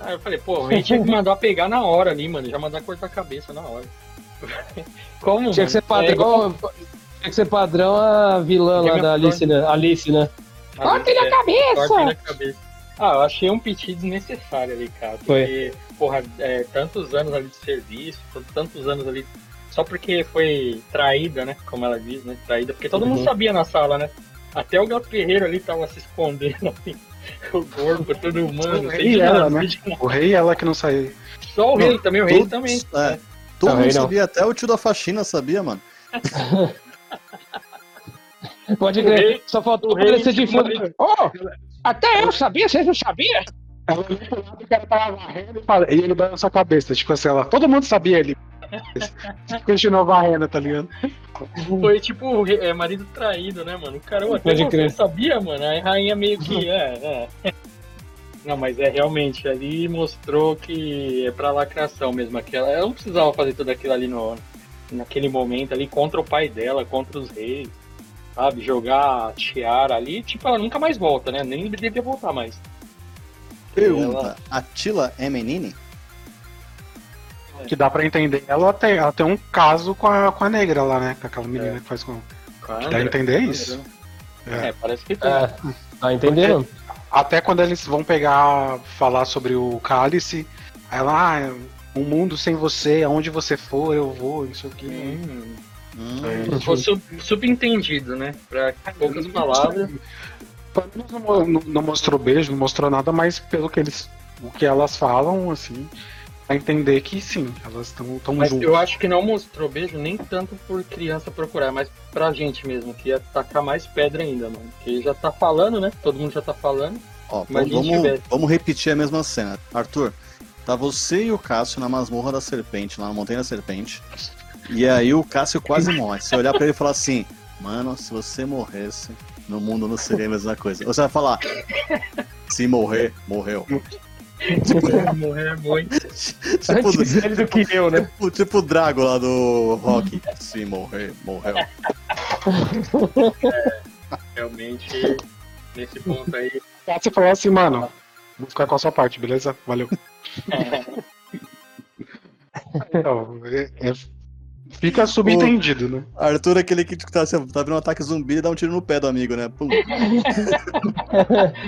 Aí eu falei, pô, o rei tinha que mandar pegar na hora ali, mano. Já mandar cortar a cabeça na hora. Como? Tinha que ser mano? É igual- padrão. Tinha que ser padrão a vilã lá da of Alice, né? Alice, né? Corta-lhe a É, cabeça! a cabeça. Ah, eu achei um piti desnecessário ali, cara. Porque, porra, é, tantos anos ali de serviço, tantos anos ali. Só porque foi traída, né? Como ela diz, né? Traída. Porque todo mundo Uhum. sabia na sala, né? Até o Gato Guerreiro ali tava se escondendo, assim. O corpo, todo humano. O sem rei e ela, né? O rei e ela que não saiu. Só o rei Não, também, o rei todos- também. é, né? todo mundo rei não. sabia, até o tio da faxina sabia, mano. Pode O crer. rei- Só faltou o rei aparecer de fundo. Oh, até eu sabia, vocês não sabiam? Ela olhou pro lado, o cara tava varrendo e e ele balançou a cabeça. Tipo assim, ela, todo mundo sabia ele. Continuou varrendo, tá ligado? Foi tipo é, marido traído, né, mano? O cara, "Ô, até Pode você crer. sabia, mano. Aí a rainha meio que, é, é. Não, mas é realmente, ali mostrou que é pra lacração mesmo. Aquela, ela não precisava fazer tudo aquilo ali no, naquele momento ali contra o pai dela, contra os reis. Sabe, jogar a tiara ali, tipo, ela nunca mais volta, né? Nem devia voltar mais. Pergunta: Ela- a Tila é menine? Que dá pra entender. Ela tem, ela tem um caso com a, com a negra lá, né? Com aquela menina É. que faz com. Cara, Dá a entender isso? É, É. parece que tem. É, tá entendendo? Até quando eles vão pegar, falar sobre o cálice, aí ela, ah, um mundo sem você, aonde você for, eu vou, isso aqui. Hum, Hum, É. Foi sub- subentendido, né? Pra poucas palavras. Não, não- não mostrou beijo, não mostrou nada, mas pelo que eles. O que elas falam, assim, a entender que sim, elas estão tão Mas juntas. eu acho que não mostrou beijo nem tanto por criança procurar, mas pra gente mesmo, que ia tacar mais pedra ainda, mano. Que já tá falando, né? Todo mundo já tá falando. Ó, Mas vamos, vamos repetir a mesma cena. Arthur, tá você e o Cássio na masmorra da serpente, lá na Montanha da Serpente. E aí o Cássio quase morre. Você olhar pra ele e falar assim, mano, se você morresse, no mundo não seria a mesma coisa. Ou você vai falar, se morrer, morreu. Morrer muito. tipo, Antes ele do que eu, né? tipo, tipo o Drago lá do Rock. Se morrer, morreu. Realmente, nesse ponto aí. Você falou assim, mano, vou ficar com a sua parte, beleza? Valeu. Então, é- é- fica subentendido, né? Arthur é aquele que tá, assim, tá vendo um ataque zumbi e dá um tiro no pé do amigo, né? Pum.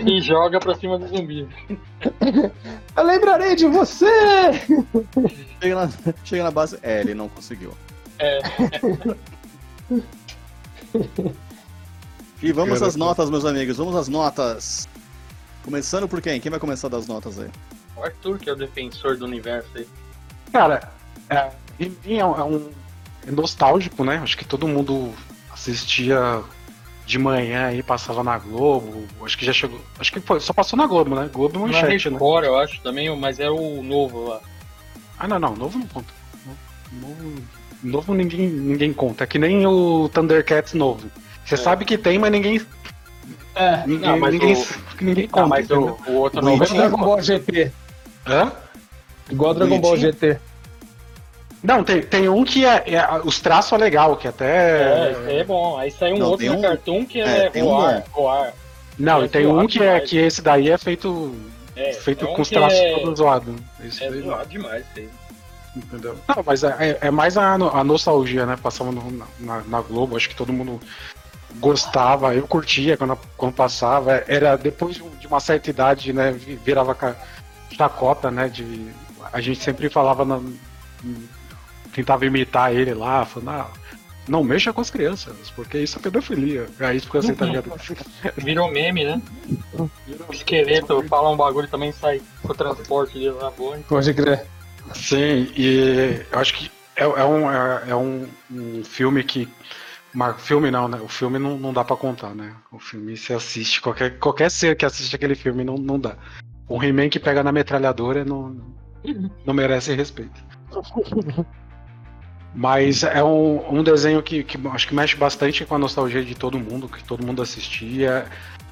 E joga pra cima do zumbi. Eu lembrarei de você! Chega na, chega na base. É, ele não conseguiu. É. E vamos Cara, às notas, meus amigos. Vamos às notas. Começando por quem? Quem vai começar das notas aí? O Arthur, que é o defensor do universo aí. Cara, é, é um, é é nostálgico, né? Acho que todo mundo assistia de manhã aí, passava na Globo. Acho que já chegou. Acho que foi, só passou na Globo, né? Globo e Na Manchete, né? Record, eu acho também, mas é o novo lá. Ah, não, não, novo não conta. Novo, novo ninguém, ninguém conta. É que nem o Thundercats novo. Você É. sabe que tem, mas ninguém. É. Ninguém, Não, mas ninguém, o- ninguém conta. mas o, o outro O novo Igual é Dragon Ball GT. Hã? Igual Dragon Ball. GT. Não, tem, tem um que é, é- Os traços é legal, que É, até. isso aí é bom. Aí sai um Não, outro na um- Cartoon que é, é, tem um voar, voar. Não, e tem um que é que esse daí é feito. É, feito é um com os traços é- todos zoados. Esse É daí zoado demais aí. Entendeu? Não, mas é, é- é mais a, no- a nostalgia, né? Passava no- na, na Globo, acho que todo mundo gostava, eu curtia quando, quando passava. Era depois de um- uma certa idade, né? vi- Virava chacota, né? De, a gente sempre falava, na- tentava imitar ele lá, falando, ah, não mexa com as crianças, porque isso é pedofilia. Aí ficou assim, tá ligado? Virou meme, né? O esqueleto fala um bagulho também sai com o transporte dele lá boa. Pode crer. Sim, e eu acho que é, é um, é, é um, um filme que. Mar... Filme não, né? O filme não, não dá pra contar, né? O filme você assiste, qualquer, qualquer ser que assiste aquele filme não, não dá. Um He-Man que pega na metralhadora não, não merece respeito. Mas é um, um desenho que, que acho que mexe bastante com a nostalgia de todo mundo, que todo mundo assistia.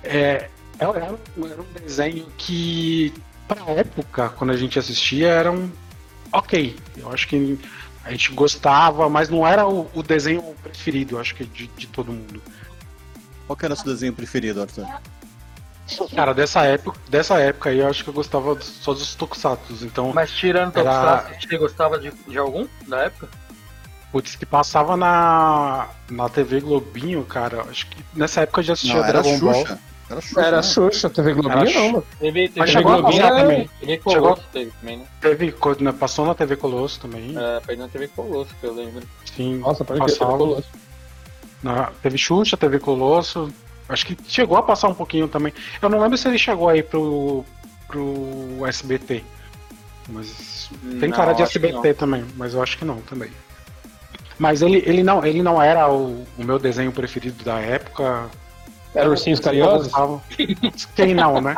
É, era, era um, era um desenho que, pra época, quando a gente assistia, era um ok. Eu acho que a gente gostava, mas não era o, o desenho preferido, eu acho que de, de todo mundo. Qual que era o seu desenho preferido, Arthur? Cara, dessa época, dessa época aí, eu acho que eu gostava só dos Tokusatsu. Então, Mas tirando todos Era- você gostava de, de algum da época? Putz, que passava na, na TV Globinho, cara. Acho que nessa época eu já assistia Não, era Dragon Ball. Xuxa. Era Xuxa. Era né? Xuxa, TV Globinho Era não, Xuxa. mano. TV, TV Mas chegou Globinho, também. TV Chegou- Colosso teve também, né? Teve, quando passou na TV Colosso também. É, foi na TV Colosso que eu lembro. Sim, Nossa, pode crer, TV passava. Colosso. Na, teve Xuxa, teve Colosso. Acho que chegou a passar um pouquinho também. Eu não lembro se ele chegou aí pro, pro SBT. Mas tem Não, cara de SBT também, mas eu acho que não também. Mas ele, ele, não, ele não era o, o meu desenho preferido da época. Era Ursinhos Carinhosos? gostava. Quem não, né?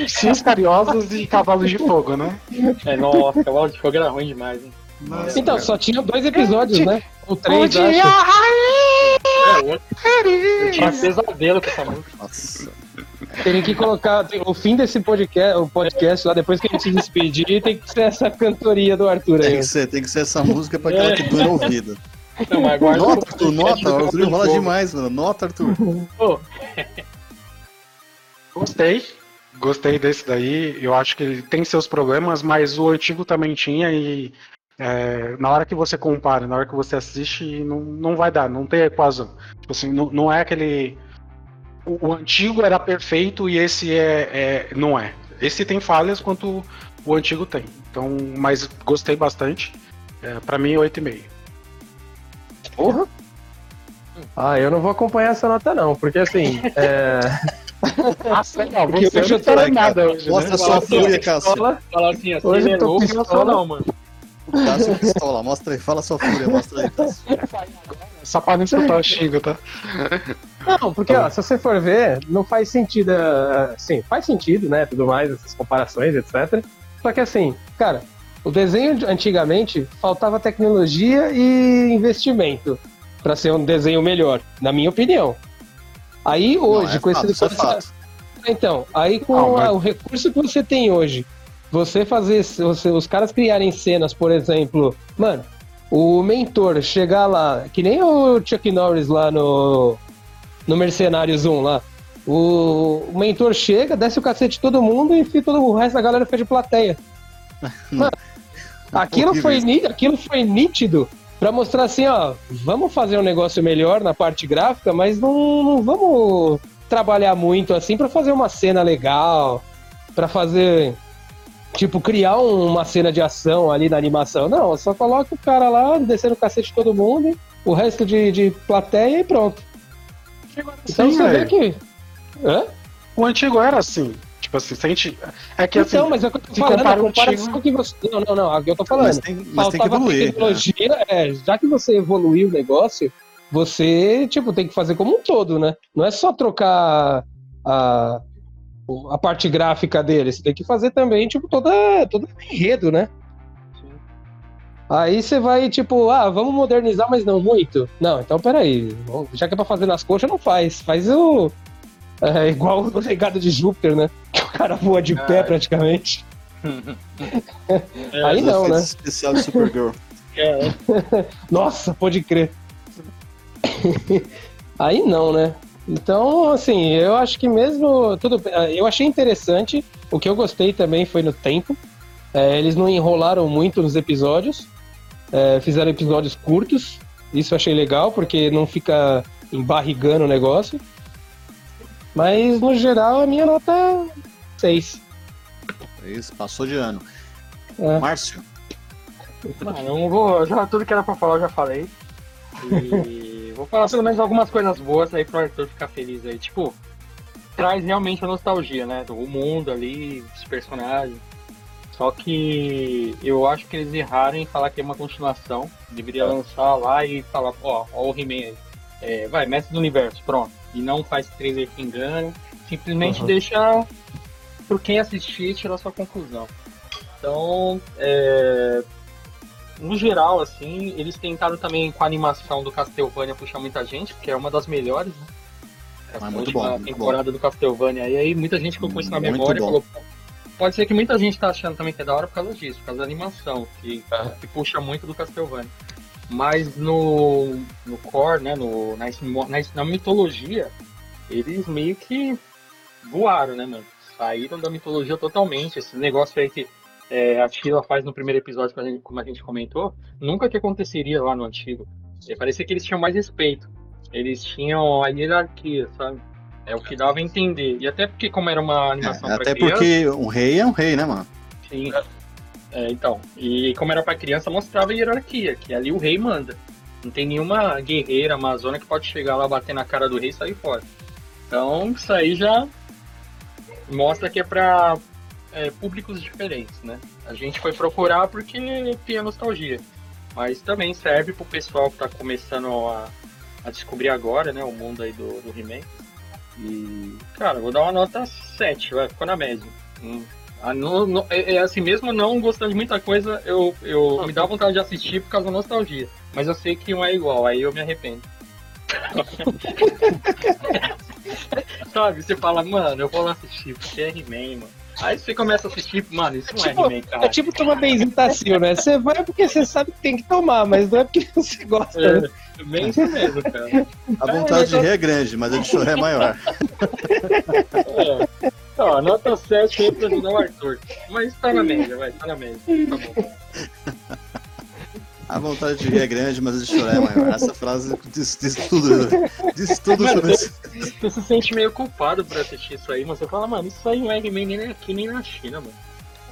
Ursinhos Carinhosos e Cavalos de Fogo, né? É, nossa, Cavalo de Fogo era ruim demais, hein? Nossa, Então, cara. só tinha dois episódios, né? Ou três, dia, acho. É, outro. Eu tinha Raíssa! pesadelo com essa música. Nossa. Tem que colocar tem- o fim desse podcast, o podcast lá, depois que a gente se despedir, tem que ser essa cantoria do Arthur Tem aí. que ser, tem que ser essa música pra aquela que dura o ouvido. Não, mas guarda Nota, Arthur, nota. O Arthur Fogo. demais, mano. Nota, Arthur. Pô, Gostei. Gostei desse daí. Eu acho que ele tem seus problemas, mas o antigo também tinha e é, na hora que você compara, na hora que você assiste, não, não vai dar, não tem equação. Tipo assim, não, não é aquele. O, o antigo era perfeito e esse é, é- não é. Esse tem falhas quanto o antigo tem. Então, mas gostei bastante. É, para mim, 8,5. Porra! Ah, eu não vou acompanhar essa nota não, porque assim, é... Nossa, não, Porque você eu não tô- falou nada hoje, né? Mostra sua Fala, fúria, Cássio. Fala, falar assim, Hoje eu tô acelerou, não pistola. não, mano. Cássio pistola. Mostra aí. Fala sua fúria. Mostra aí, Cássio. Só pra não escutar o xingo, tá? Não, porque ó, se você for ver, não faz sentido. ah, Sim, faz sentido, né? Tudo mais, essas comparações, etc. Só que assim, cara, o desenho de- antigamente faltava tecnologia e investimento pra ser um desenho melhor, na minha opinião. Aí hoje, Não, é com fato, esse é fato. essa- Então, aí com Não, mas- a- o recurso que você tem hoje, você fazer, você- os caras criarem cenas, por exemplo, mano, o mentor chegar lá, que nem o Chuck Norris lá no, no Mercenários 1 lá. O, o mentor chega, desce o cacete de todo mundo e fica todo o resto da galera fica de plateia. Mano, aquilo, foi, aquilo foi nítido pra mostrar assim, ó, vamos fazer um negócio melhor na parte gráfica, mas não, não vamos trabalhar muito assim pra fazer uma cena legal, pra fazer tipo criar um- uma cena de ação ali na animação. Não, só coloca o cara lá descendo o cacete de todo mundo, o resto de, de plateia e pronto. Então Sim, você vê que Hã? O antigo era assim. Tipo assim, se a gente. É que assim. então, mas é o que eu tô falando, compara o comparação antigo- que você. Não, não, não, é o que eu tô falando. Mas tem, mas tem que evoluir. né? tecnologia, é, já que você evoluiu o negócio, você, tipo, tem que fazer como um todo, né? Não é só trocar a, a parte gráfica dele, você tem que fazer também, tipo, toda, todo enredo, né? Aí você vai, tipo, ah, vamos modernizar, mas não muito. Não, então peraí. Já que é pra fazer nas coxas, não faz. Faz o. É, igual o legado de Júpiter, né? Que o cara voa de pé Ah, praticamente. É, Aí não, né? Especial de Supergirl. É, Nossa, pode crer. Aí não, né? Então, assim, eu acho que mesmo. Tudo, eu achei interessante. O que eu gostei também foi no tempo. É, eles não enrolaram muito nos episódios. É, fizeram episódios curtos. Isso eu achei legal, porque não fica embarrigando o negócio. Mas, no geral, a minha nota é 6. Isso, passou de ano. É. Márcio. Mano, eu não vou. Já, tudo que era pra falar eu já falei. E vou falar pelo menos algumas coisas boas aí pro Arthur ficar feliz aí. Tipo, traz realmente a nostalgia, né? Do mundo ali, dos personagens. Só que eu acho que eles erraram em falar que é uma continuação. Deveria lançar lá e falar, ó, ó o He-Man aí. É, vai, mestre do universo, pronto. E não faz trailer que engana. Simplesmente Uhum. deixa por quem assistir tirar sua conclusão. Então, é, no geral, assim, eles tentaram também com a animação do Castlevania puxar muita gente, porque é uma das melhores, né? Essa Ah, muito última bom, muito temporada do Castlevania. E aí muita gente ficou com isso na Muito memória e bom. falou, "Pô, pode ser que muita gente tá achando também que é da hora por causa disso, por causa da animação, que, É. que puxa muito do Castlevania. Mas no, no core, né, no, na, na, na mitologia, eles meio que voaram, né, mano? Saíram da mitologia totalmente. Esse negócio aí que é, a Sheila faz no primeiro episódio, como a, gente, como a gente comentou, nunca que aconteceria lá no antigo. E parecia que eles tinham mais respeito. Eles tinham a hierarquia, sabe? É o que dava a entender. E até porque, como era uma animação É, até criança, porque um rei é um rei, né, mano? Sim. É, então, e como era pra criança, mostrava a hierarquia, que ali o rei manda. Não tem nenhuma guerreira amazona que pode chegar lá, bater na cara do rei e sair fora. Então, isso aí já mostra que é pra é, públicos diferentes, né? A gente foi procurar porque tem a nostalgia. Mas também serve pro pessoal que tá começando a, a descobrir agora, né? O mundo aí do, do He-Man. E, cara, vou dar uma nota 7, vai, ficou na média. Hum, ah, não- não- é, é assim, mesmo não gostando de muita coisa, eu, eu me dá vontade de assistir por causa da nostalgia. Mas eu sei que um é igual, aí eu me arrependo. Sabe, você fala, mano, eu vou lá assistir, porque é He-Man, mano. Aí você começa a assistir, mano, isso não é Tipo, He-Man, cara. É tipo tomar benzintacil, né? Você vai porque você sabe que tem que tomar, mas não é porque você gosta. né? É, bem isso mesmo, cara. A vontade de rir é grande, mas a de chorar é maior. É. Ó, nota 7 aí pra ajudar o Arthur. Mas tá na média, vai, tá na média. Tá bom. A vontade de rir é grande, mas a de chorar é maior. Essa frase diz, diz tudo. Diz tudo Mano, sobre isso. Você se sente meio culpado por assistir isso aí, mas você fala, mano, isso aí não é nem aqui nem na China, mano.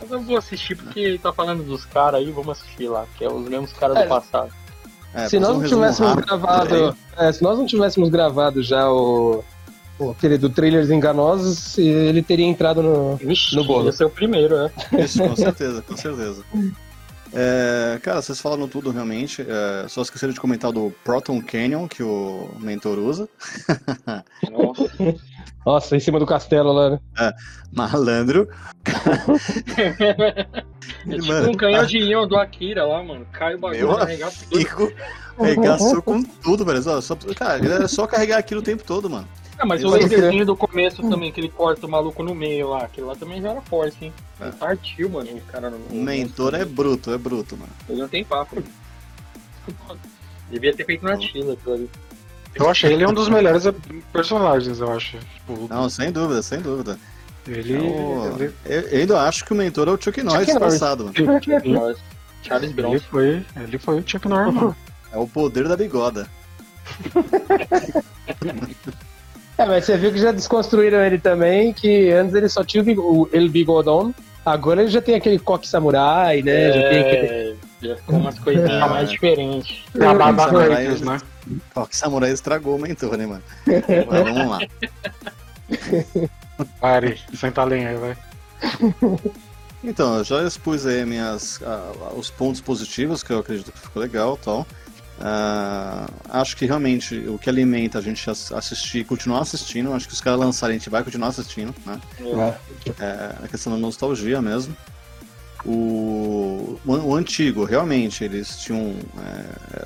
Mas eu vou assistir porque tá falando dos caras aí, vamos assistir lá, que é os mesmos caras É. do passado. É, se nós um não resumo tivéssemos rápido, gravado. é, se nós não tivéssemos gravado já o. o aquele do trailers enganosos, ele teria entrado no. Vixe, No bolo. ia ser o primeiro, né? Isso, com certeza, com certeza. É, cara, vocês falaram tudo realmente. é, só esqueceram de comentar do Proton Canyon que o mentor usa. Nossa. Nossa, em cima do castelo lá, né? Malandro. É tipo Mano, um canhão de íon do Akira lá, mano. Cai o bagulho, arregaça tudo. Fico regaçou com tudo, velho. Só, só, cara, era só carregar aquilo o tempo todo, mano. Ah, mas o laserzinho do começo também, que ele corta o maluco no meio lá, aquele lá também já era forte, hein? É. Ele partiu, mano, o cara no. O mentor é bruto, é bruto, mano. Ele não tem papo. Devia ter feito na China aquilo ali. Eu achei ele um dos melhores personagens, eu acho. Tipo, Não, sem dúvida, sem dúvida. ele, É ele, Eu, eu ainda acho que o mentor é o Chuck Norris Chuck Norris. passado, mano. Nossa, Charles ele Bronson. foi, ele foi o Chuck Norman. É o poder da bigoda. É, mas você viu que já desconstruíram ele também, que antes ele só tinha o El Bigodon, agora ele já tem aquele coque samurai, né? Já tem aquele... É, já ficou umas coisinhas É. mais diferentes. A Barba Samurai- né? Ó, que samurai estragou o mentor, né, mano? Mas vamos lá. Pare, senta a lenha aí, vai. Então, eu já expus aí minhas, ah, os pontos positivos, que eu acredito que ficou legal e tal. Ah, acho que realmente o que alimenta a gente ass- assistir, continuar assistindo, acho que os caras lançarem, a gente vai continuar assistindo, né? É, a questão da nostalgia mesmo. O, o, o antigo, realmente, eles tinham.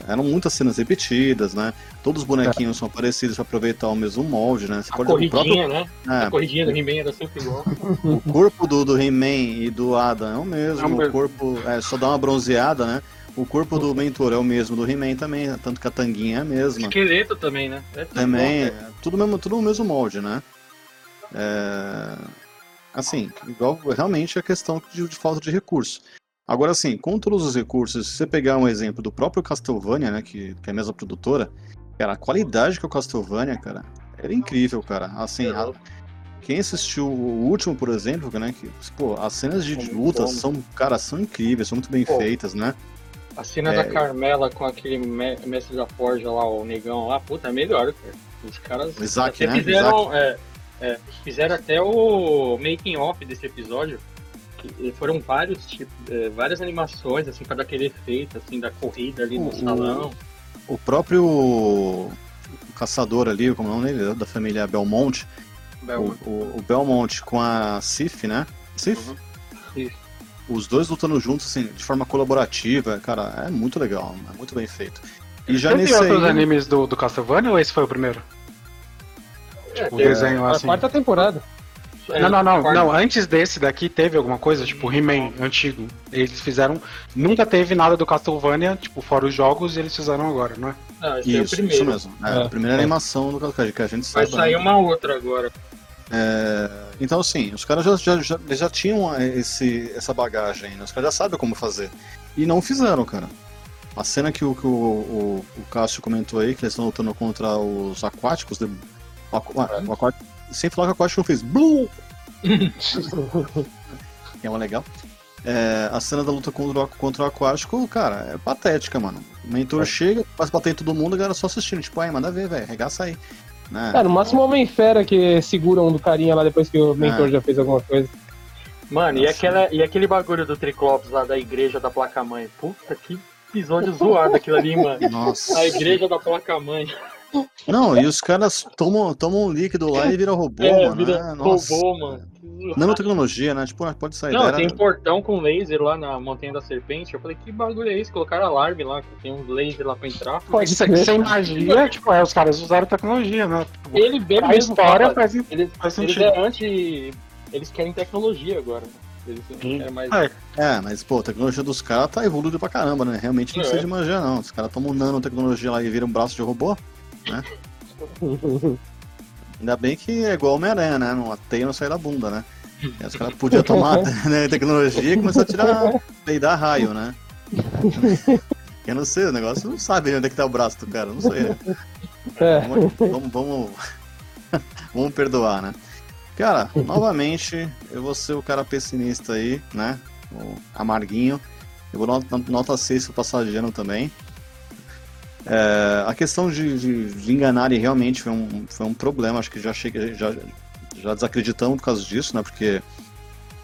é, eram muitas cenas repetidas, né? Todos os bonequinhos são parecidos para aproveitar o mesmo molde, né? Você A pode o próprio corridinha, né? é, A corridinha do He-Man era sempre igual. o corpo do, do He-Man e do Adam é o mesmo, É o o mesmo. corpo é, só dá uma bronzeada, né? O corpo do mentor é o mesmo do He-Man também, tanto que a tanguinha é a mesma. Esqueleto também, né? É tudo Também, bom, é tudo, mesmo, tudo no mesmo molde, né? É, Assim, igual realmente a questão de, de falta de recurso. Agora, assim, com todos os recursos, se você pegar um exemplo do próprio Castlevania, né, que, que é a mesma produtora, cara, a qualidade que é o Castlevania, cara, era incrível, cara. Assim, a- quem assistiu o último, por exemplo, né, que, pô, as cenas de É muito luta são, cara, são incríveis, são muito bem Pô. feitas, né? A cena É. da Carmela com aquele me- mestre da Forja lá, o negão lá, puta, é melhor, cara. Os caras Isaac, até né? fizeram, é, é, fizeram até o making off desse episódio. que foram vários tipos, é, várias animações, assim, pra dar aquele efeito, assim, da corrida ali no O- salão. O próprio caçador ali, como é o nome dele, da família Belmont, Belmont. o, o- o Belmont com a Sif, né? Sif? Uhum. Isso. Os dois lutando juntos, assim, de forma colaborativa, cara, é muito legal, é muito bem feito. E já Teve nesse outros aí, animes do, do Castlevania ou esse foi o primeiro? É, O tem- desenho A assim. quarta temporada. é, Não, não, não, quarta- não. Antes desse daqui teve alguma coisa, tipo He-Man antigo. Eles fizeram. Nunca teve nada do Castlevania, tipo, fora os jogos, e eles fizeram agora, não é? Não, esse é o isso, primeiro. isso mesmo. É, É. a primeira animação do Cascade, que a gente Vai sabe. sair né? uma outra agora. É, então, assim, os caras já, já, já, já tinham esse, essa bagagem, né? os caras já sabem como fazer. E não fizeram, cara. A cena que o, que o, o, o Cássio comentou aí, que eles estão lutando contra os aquáticos. de- o, aqu- o aquático, sem falar que o aquático fez BLUM! que é uma legal. É, a cena da luta contra o, contra o aquático, cara, é patética, mano. O mentor chega, faz bater em todo mundo, a galera só assistindo. Tipo, ai, manda ver, velho, regaça aí. Né? É, no máximo o Homem-Fera que segura um do carinha lá depois que o mentor Ah. já fez alguma coisa. Mano, e, Nossa. aquela, e aquele bagulho do Triclops lá da igreja da placa-mãe? Puta, que episódio zoado aquilo ali, mano. Nossa. A igreja da placa-mãe. Não, e os caras tomam, tomam um líquido lá e viram robô, É, mano. vira É, nossa. robô, mano. Nanotecnologia, né? Tipo, pode sair. Não, era- tem portão com laser lá na Montanha da Serpente. Eu falei, que bagulho é esse? Colocaram alarme lá, que tem uns lasers lá pra entrar. Pode Sem, crer. sem magia, tipo, é, os caras usaram tecnologia, né? Tipo, Ele bem a mesmo história fala, faz, eles, faz eles sentido. é anti... Eles querem tecnologia agora. né? Eles querem mais... É, É, mas, pô, a tecnologia dos caras tá evoluída pra caramba, né? Realmente não É. precisa de magia, não. Os caras tomam nanotecnologia lá e viram um braço de robô. Ainda bem que é igual Homem-Aranha, né? Não, a teia não sai da bunda, né? E os caras podiam tomar né, tecnologia e começar a tirar, peidar raio, né? Eu não sei, o negócio não sabe onde é que tá o braço do cara, não sei, né? É. Vamos, vamos, vamos, vamos perdoar, né? Cara, novamente, eu vou ser o cara pessimista aí, né? O amarguinho. Eu vou nota, nota 6 pro passageiro também. É, a questão de, de, de enganarem realmente foi um, foi um problema, acho que já, cheguei, já, já desacreditamos por causa disso, né? Porque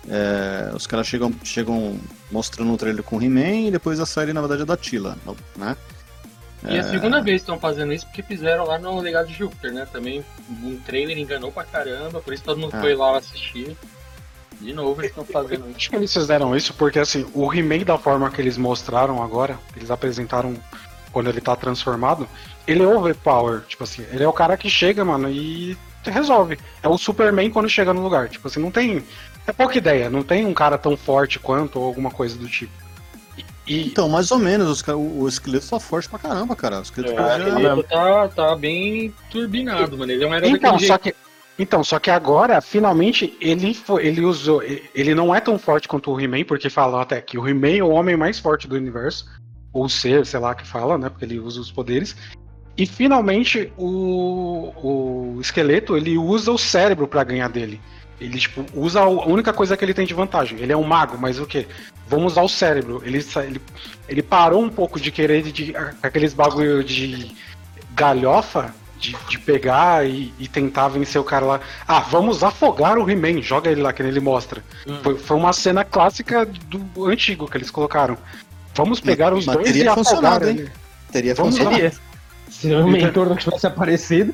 é, os caras chegam, chegam mostrando o trailer com o He-Man e depois a série, na verdade, é da Tila, né? E é a segunda vez que estão fazendo isso porque fizeram lá no Legado de Júpiter, né? Também um trailer enganou pra caramba, por isso todo mundo Ah. foi lá assistir. De novo eles estão fazendo isso. acho que eles fizeram isso porque, assim, o He-Man da forma que eles mostraram agora, eles apresentaram quando ele tá transformado, ele é overpower. Tipo assim, ele é o cara que chega, mano, e resolve. É o Superman quando chega no lugar. Tipo assim, não tem. É pouca ideia, não tem um cara tão forte quanto ou alguma coisa do tipo. E, Então, mais ou menos, o, o esqueleto tá forte pra caramba, cara. O esqueleto É, podia- aquele tá, tá bem turbinado, mano. Ele não era Então, só jeito. que, então, só que agora, finalmente, ele foi, ele usou. Ele não é tão forte quanto o He-Man, porque falam até que o He-Man é o homem mais forte do universo. Ou ser, sei lá que fala, né? Porque ele usa os poderes. E finalmente o, o esqueleto ele usa o cérebro pra ganhar dele. Ele tipo, usa a única coisa que ele tem de vantagem. Ele é um mago, mas o que? Vamos usar o cérebro. Ele, ele, ele parou um pouco de querer de, aqueles bagulho de galhofa de, de pegar e, e tentar vencer o cara lá. Ah, vamos afogar o He-Man, joga ele lá que ele mostra. Hum. Foi, foi uma cena clássica do antigo que eles colocaram. Vamos pegar os mas dois teria e afogar funcionado, hein? ele. Teria Vamos funcionado. Se o mentor não tivesse aparecido.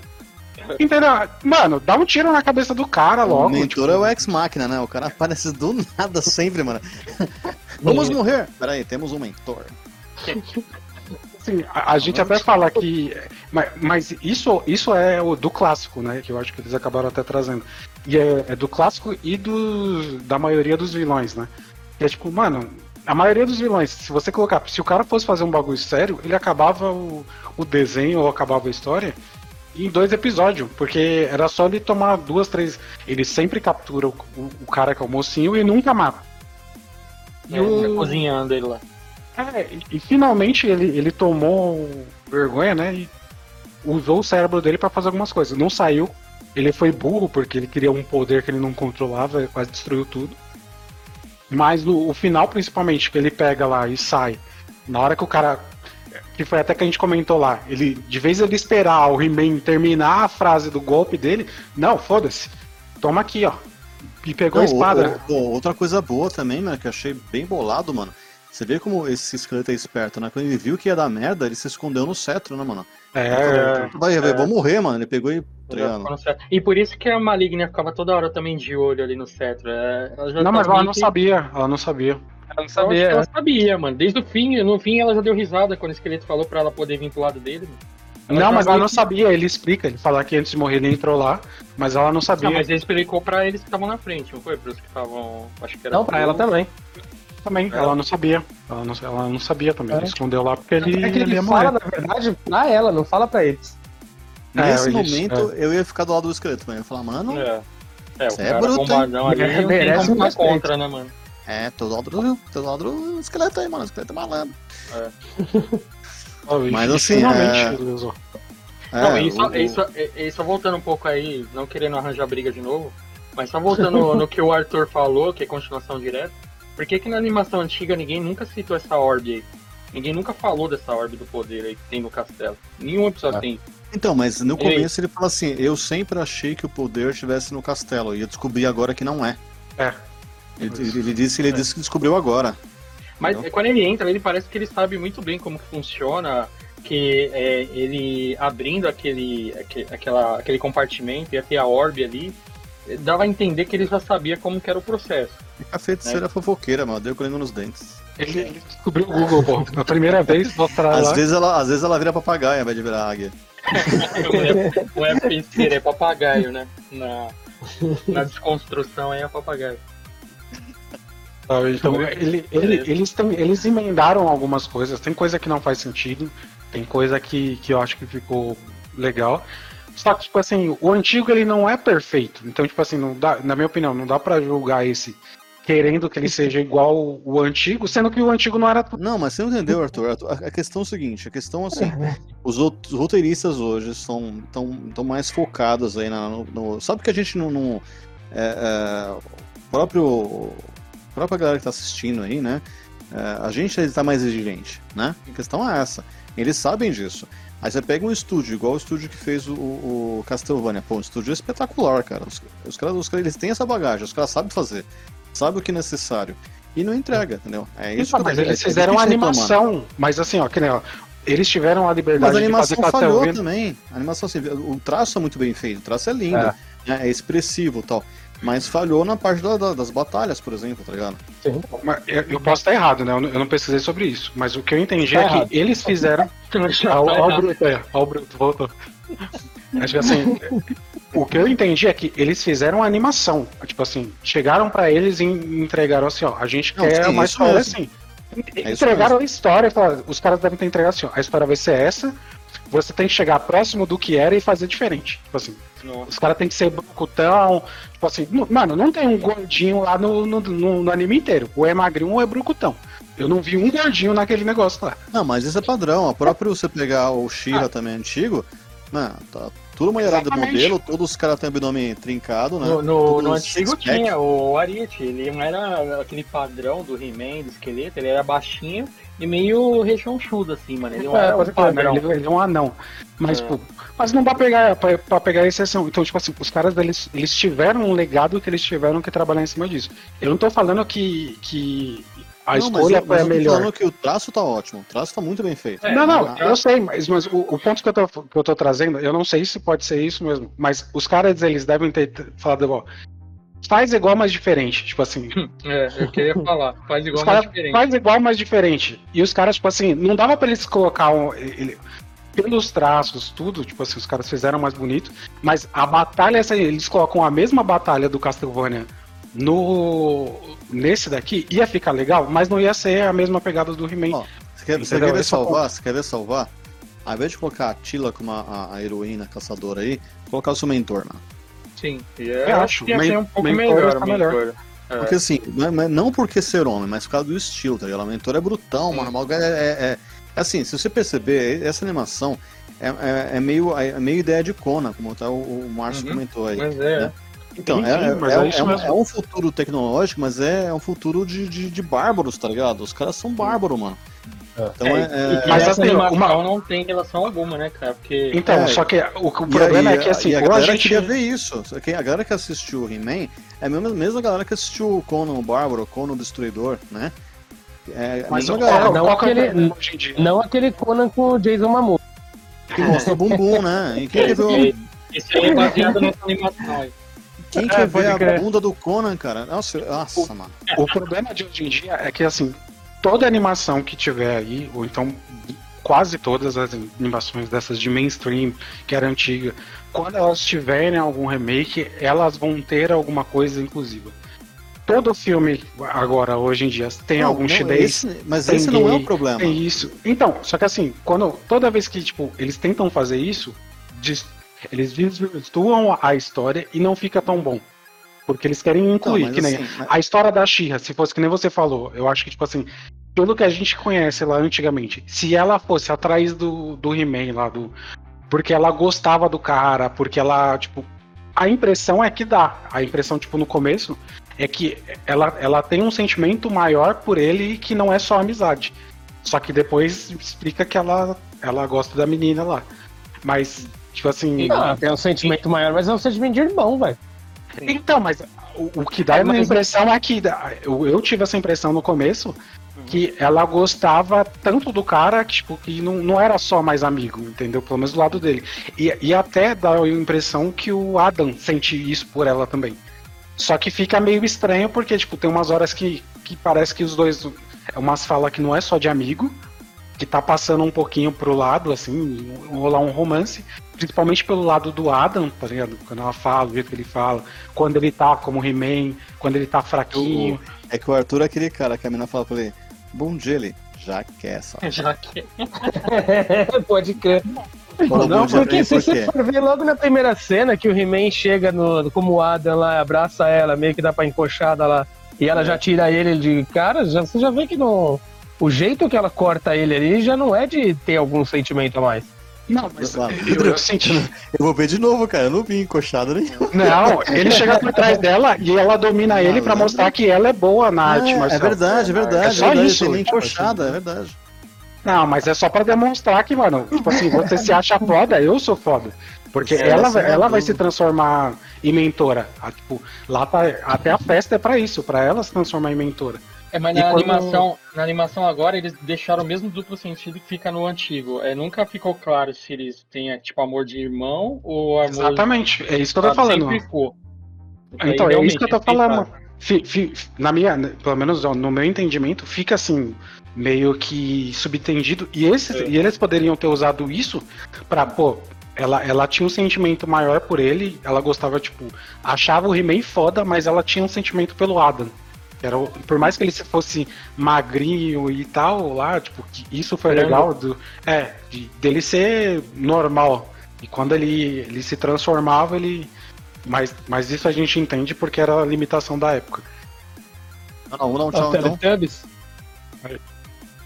Entendeu? Mano, dá um tiro na cabeça do cara logo. O mentor tipo, é o ex-máquina, né? O cara aparece do nada sempre, mano. Vamos morrer! Peraí, temos um mentor. assim, a, a gente até fala que. Mas, mas isso, isso é o do clássico, né? Que eu acho que eles acabaram até trazendo. E é, é do clássico e do, da maioria dos vilões, né? Que é tipo, mano, a maioria dos vilões, se você colocar, se o cara fosse fazer um bagulho sério, ele acabava o, o desenho ou acabava a história em dois episódios, porque era só ele tomar duas, três. Ele sempre captura o, o, o cara que é o mocinho e nunca mata. E é, o... cozinhando ele lá. É, e, e, finalmente ele, ele tomou vergonha, né? E usou o cérebro dele para fazer algumas coisas. Não saiu. Ele foi burro porque ele queria um poder que ele não controlava, quase destruiu tudo. Mas no o final, principalmente, que ele pega lá e sai. Na hora que o cara. Que foi até que a gente comentou lá. Ele, de vez ele esperar o He-Man terminar a frase do golpe dele, não, foda-se. Toma aqui, ó. E pegou não, a espada. Outra coisa boa também, mano, que eu achei bem bolado, mano. Você vê como esse esqueleto é esperto, né? Quando ele viu que ia dar merda, ele se escondeu no cetro, né, mano? É, vai, é. vou morrer, mano. Ele pegou e. E por isso que a Maligna ficava toda hora também de olho ali no cetro. É, não, mas ela não que... sabia. Ela não sabia. Ela não sabia. Ela sabia, mano. Desde o fim, no fim ela já deu risada quando o esqueleto falou pra ela poder vir pro lado dele. não, mas ela não que... sabia, ele explica, ele fala que antes de morrer ele entrou lá, mas ela não sabia. Não, mas ele explicou pra eles que estavam na frente, não foi? Para os que estavam. Acho que era. Não, pra ela também. Também, é. ela não sabia. Ela não, ela não sabia também. É. Ele escondeu lá porque ele, é que ele, ele ia fala, morrer. na verdade, pra ela, não fala pra eles. Nesse é, momento, é. eu ia ficar do lado do esqueleto, mano. Eu ia falar, mano. É, é você é bruto, ali, é, merece uma contra, né, mano? É, tô do lado do, tô do, lado do esqueleto aí, mano. O esqueleto é malandro. É. Mas assim, é... Não, isso, o... isso, isso, voltando um pouco aí, não querendo arranjar briga de novo, mas só voltando no que o Arthur falou, que é continuação direta, por que, que na animação antiga ninguém nunca citou essa orbe aí? Ninguém nunca falou dessa orbe do poder aí que tem no castelo. Nenhum episódio ah. tem. Então, mas no começo ele fala assim: eu sempre achei que o poder estivesse no castelo, e eu descobri agora que não é. É. Ele, ele disse, ele é. disse que descobriu agora. Mas entendeu? quando ele entra, ele parece que ele sabe muito bem como funciona, que é, ele abrindo aquele, aquele, aquela, aquele compartimento, ia ter a orbe ali, dava a entender que ele já sabia como que era o processo. A feiticeira né? fofoqueira, mano, deu com nos dentes. Ele, ele descobriu o Google, pô. Na primeira vez, mostrar às lá. Vezes ela, às vezes ela vira papagaio ao invés de virar águia. não, é, feiticeira, é papagaio, né? Na, na desconstrução aí é papagaio. Então, ele, ele, eles, eles emendaram algumas coisas. Tem coisa que não faz sentido, tem coisa que, que eu acho que ficou legal. Só que, tipo assim, o antigo ele não é perfeito. Então, tipo assim, não dá, na minha opinião, não dá para julgar esse querendo que ele seja igual o antigo, sendo que o antigo não era. Não, mas você não entendeu, Arthur. A questão é o seguinte: a questão assim, os roteiristas hoje são tão, tão mais focados aí na, no, no, Sabe que a gente não. não é, é, próprio. A própria galera que tá assistindo aí, né? É, a gente está mais exigente, né? A questão é essa. Eles sabem disso. Aí você pega um estúdio, igual o estúdio que fez o, o Castlevania. Pô, um estúdio espetacular, cara. Os, os caras, os eles têm essa bagagem, os caras sabem fazer sabe o que é necessário. E não entrega, entendeu? É isso então, mas eles é, fizeram animação, reclamar. mas assim, ó, que nem, ó, eles tiveram a liberdade mas a animação de fazer falhou também. A animação, assim, o traço é muito bem feito, o traço é lindo, é, né, é expressivo tal. Mas falhou na parte da, da, das batalhas, por exemplo, tá ligado? Sim. Eu, eu posso estar errado, né? Eu não, eu não, pesquisei sobre isso. Mas o que eu entendi tá é errado. que eles fizeram. Olha o Bruto aí, olha o Bruto, voltou. Acho que assim, o que eu entendi é que eles fizeram a animação. Tipo assim, chegaram para eles e entregaram assim, ó, a gente não, quer uma história assim. É entregaram a história, falaram, os caras devem ter entregado assim, ó, a história vai ser essa, você tem que chegar próximo do que era e fazer diferente. Tipo assim, Nossa. os caras tem que ser brucutão. Tipo assim, mano, não tem um gordinho lá no, no, no, no anime inteiro. Ou é magrinho ou é brucutão. Eu não vi um gordinho naquele negócio lá. Não, mas isso é padrão. A próprio você pegar o Shira ah. também antigo, mano, tá tudo melhorado de modelo, todos os caras têm abdômen trincado, né? No, no, no antigo tinha, o Ariete, ele não era aquele padrão do He-Man, do esqueleto, ele era baixinho e meio rechonchudo, assim, mano. Ele não é, era um padrão. Ele, ele, é um anão. Mas, é. pô, mas não dá pra pegar, pra, pra pegar exceção. Então, tipo assim, os caras eles, eles tiveram um legado que eles tiveram que trabalhar em cima disso. Eu não tô falando que, que a não, escolha mas, foi a melhor. falando que o traço tá ótimo, o traço tá muito bem feito. É, não, não, eu sei, mas, mas o, o, ponto que eu, tô, que eu tô trazendo, eu não sei se pode ser isso mesmo, mas os caras, eles devem ter falado, ó, faz igual, mas diferente, tipo assim. É, eu queria falar, faz igual, mas diferente. Faz igual, mas diferente. E os caras, tipo assim, não dava pra eles colocar um, ele, pelos traços, tudo, tipo assim, os caras fizeram mais bonito, mas a batalha, eles colocam a mesma batalha do Castlevania no nesse daqui ia ficar legal, mas não ia ser a mesma pegada do He-Man. Você quer, você ver Esse é salvar? Você quer ver salvar? Ao invés de colocar a Tila como a, a- a heroína caçadora aí, colocar o seu mentor, mano. Sim. E Eu eu acho, que ia ser um pouco mentor melhor. o melhor. É. Porque assim, não, é- é- porque ser homem, mas por causa do estilo, tá ligado? O mentor é brutão, Sim. mano. É, é- é- é assim, se você perceber, essa animação é, é- é meio, é meio ideia de Conan, como tá o, o Márcio Uhum. comentou aí. Mas é. né? Então, é, é- é- é isso é um, é um futuro tecnológico, mas é, um futuro de, de, de bárbaros, tá ligado? Os caras são bárbaros, mano. Então é. é- E Mas essa assim, animação uma- não tem relação alguma, né, cara? Porque. Então, É. só que o, o problema aí, é que assim, e a a galera gente queria ver isso. Que A galera que assistiu o He-Man é a mesma, mesma galera que assistiu o Conan o Bárbaro, o Conan o Destruidor, né? É a Mas mesma qual, galera não qual que é o aquele-? Não aquele Conan com o Jason Momoa. que mostra bumbum, né? E quem o- Esse- Esse aí é baseado nessa animação aí. Quem É, quer ver pode a crer. bunda do Conan, cara? Nossa, nossa mano. O problema de hoje em dia é que, assim, toda animação que tiver aí, ou então quase todas as animações dessas de mainstream, que era antiga, quando elas tiverem algum remake, elas vão ter alguma coisa inclusiva. Todo filme agora, hoje em dia, tem Não, algum não, chinês, esse- mas esse não é gay, o problema. tem isso. Então, só que assim, quando toda vez que tipo eles tentam fazer isso, eles desvirtuam a história e não fica tão bom. Porque eles querem Não, incluir, mas que nem assim, mas- a história da Xirra, se fosse que nem você falou, eu acho que, tipo assim, pelo que a gente conhece lá antigamente, se ela fosse atrás do, do He-Man lá, do. Porque ela gostava do cara, porque ela, tipo. A impressão é que dá. A impressão, tipo, no começo, é que ela, ela tem um sentimento maior por ele que não é só amizade. Só que depois explica que ela, ela gosta da menina lá. Mas, tipo assim. Ah, tem um sentimento maior, mas é um sentimento de irmão, velho. Então, mas o, o que dá É, a mas- impressão é que eu, eu tive essa impressão no começo que ela gostava tanto do cara que, tipo, que não, não era só mais amigo, entendeu? Pelo menos do lado dele. E, e até dá a impressão que o Adam sente isso por ela também. Só que fica meio estranho porque, tipo, tem umas horas que, que parece que os dois. É umas falas que não é só de amigo, que tá passando um pouquinho pro lado, assim, rolar um romance. Principalmente pelo lado do Adam, tá ligado? Quando ela fala, o jeito que ele fala, quando ele tá como He-Man, quando ele tá fraquinho. É que o Arthur é aquele cara que a menina fala pra ele, bom dia, ele já quer, sabe? Já que. Pode crer. Não, porque se você for ver logo na primeira cena que o He-Man chega no, como o Adam lá, abraça ela, meio que dá pra encoxada lá, e ela já tira ele de cara, já, você já vê que não. O jeito que ela corta ele ali já não é de ter algum sentimento a mais. Não, mas eu, eu senti. Eu vou ver de novo, cara. Eu não vi encoxada nenhuma. Não, ele chega por trás dela e ela domina ele pra mostrar que ela é boa na arte É, é marcial. verdade, é verdade. É só verdade, isso, nem tipo encoxada, é verdade. Não, mas é só pra demonstrar que, mano, tipo assim, você se acha foda, eu sou foda. Porque ela, é vai- ela vai se transformar em mentora. Ah, tipo, lá tá, até a festa é pra isso, pra ela se transformar em mentora. É, mas na quando- animação, na animação agora eles deixaram o mesmo duplo sentido que fica no antigo. É, nunca ficou claro se eles têm tipo amor de irmão ou amor Exatamente, é isso que eu tô falando. Sempre ficou. Aí, Então, é isso que eu tô falando. Fi- fi- na minha, pelo menos ó, no meu entendimento, fica assim, meio que subtendido. E, esses, É. e eles poderiam ter usado isso pra, pô, ela, ela tinha um sentimento maior por ele, ela gostava, tipo, achava o He-Man foda, mas ela tinha um sentimento pelo Adam. Era, por mais que ele fosse magrinho e tal, lá, tipo, que isso foi legal, do, é, de, dele ser normal. E quando ele, ele se transformava, ele. Mas, mas isso a gente entende porque era a limitação da época. Não, não, vamos dar um Os tchau então. Teletubbies.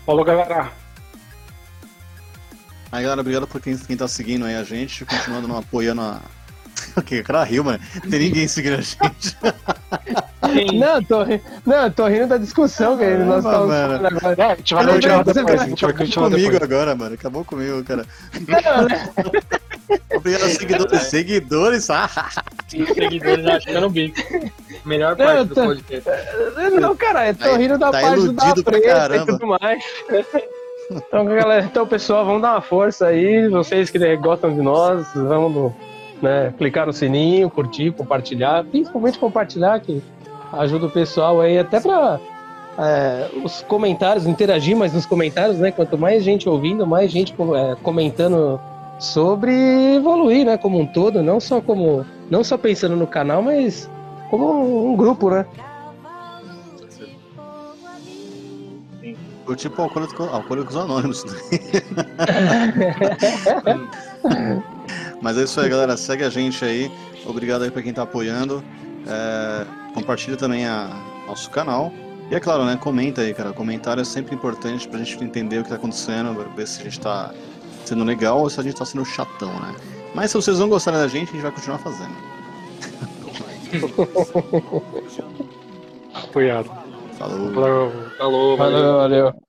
Falou, galera. Aí, galera, obrigado por quem, quem tá seguindo aí a gente, continuando não apoiando a. O que? Cara riu, mano. Não tem ninguém seguindo a gente. Não, tô, ri- não, tô rindo da discussão nós Ah, estamos mano. falando agora. É, a gente vai continuar depois. A gente vai Acabou continuar comigo depois. agora, mano. Acabou comigo, cara. Não, né? Obrigado, seguidores. seguidores. Ah, Os seguidores achando o bico. Melhor Não, parte do tá- podcast. Não, cara, eu tô Tá- rindo da tá parte da preta e tudo mais. Então, galera, então, pessoal, vamos dar uma força aí. Vocês que gostam de nós, vamos né, clicar no sininho, curtir, compartilhar. Principalmente compartilhar, que ajuda o pessoal aí, até pra é, os comentários, interagir mais nos comentários, né? Quanto mais gente ouvindo, mais gente é, comentando sobre evoluir, né? Como um todo, não só como. Não só pensando no canal, mas como um grupo, né? O tipo alcoólicos, alcoólicos anônimos. Mas é isso aí, galera. Segue a gente aí. Obrigado aí pra quem tá apoiando. É, compartilha também a nosso canal. E é claro, né? Comenta aí, cara. Comentário é sempre importante pra gente entender o que tá acontecendo, ver se a gente tá sendo legal ou se a gente tá sendo chatão, né? Mas se vocês não gostarem da gente, a gente vai continuar fazendo. Apoiado. Falou. Falou. Falou, valeu. Valeu, valeu.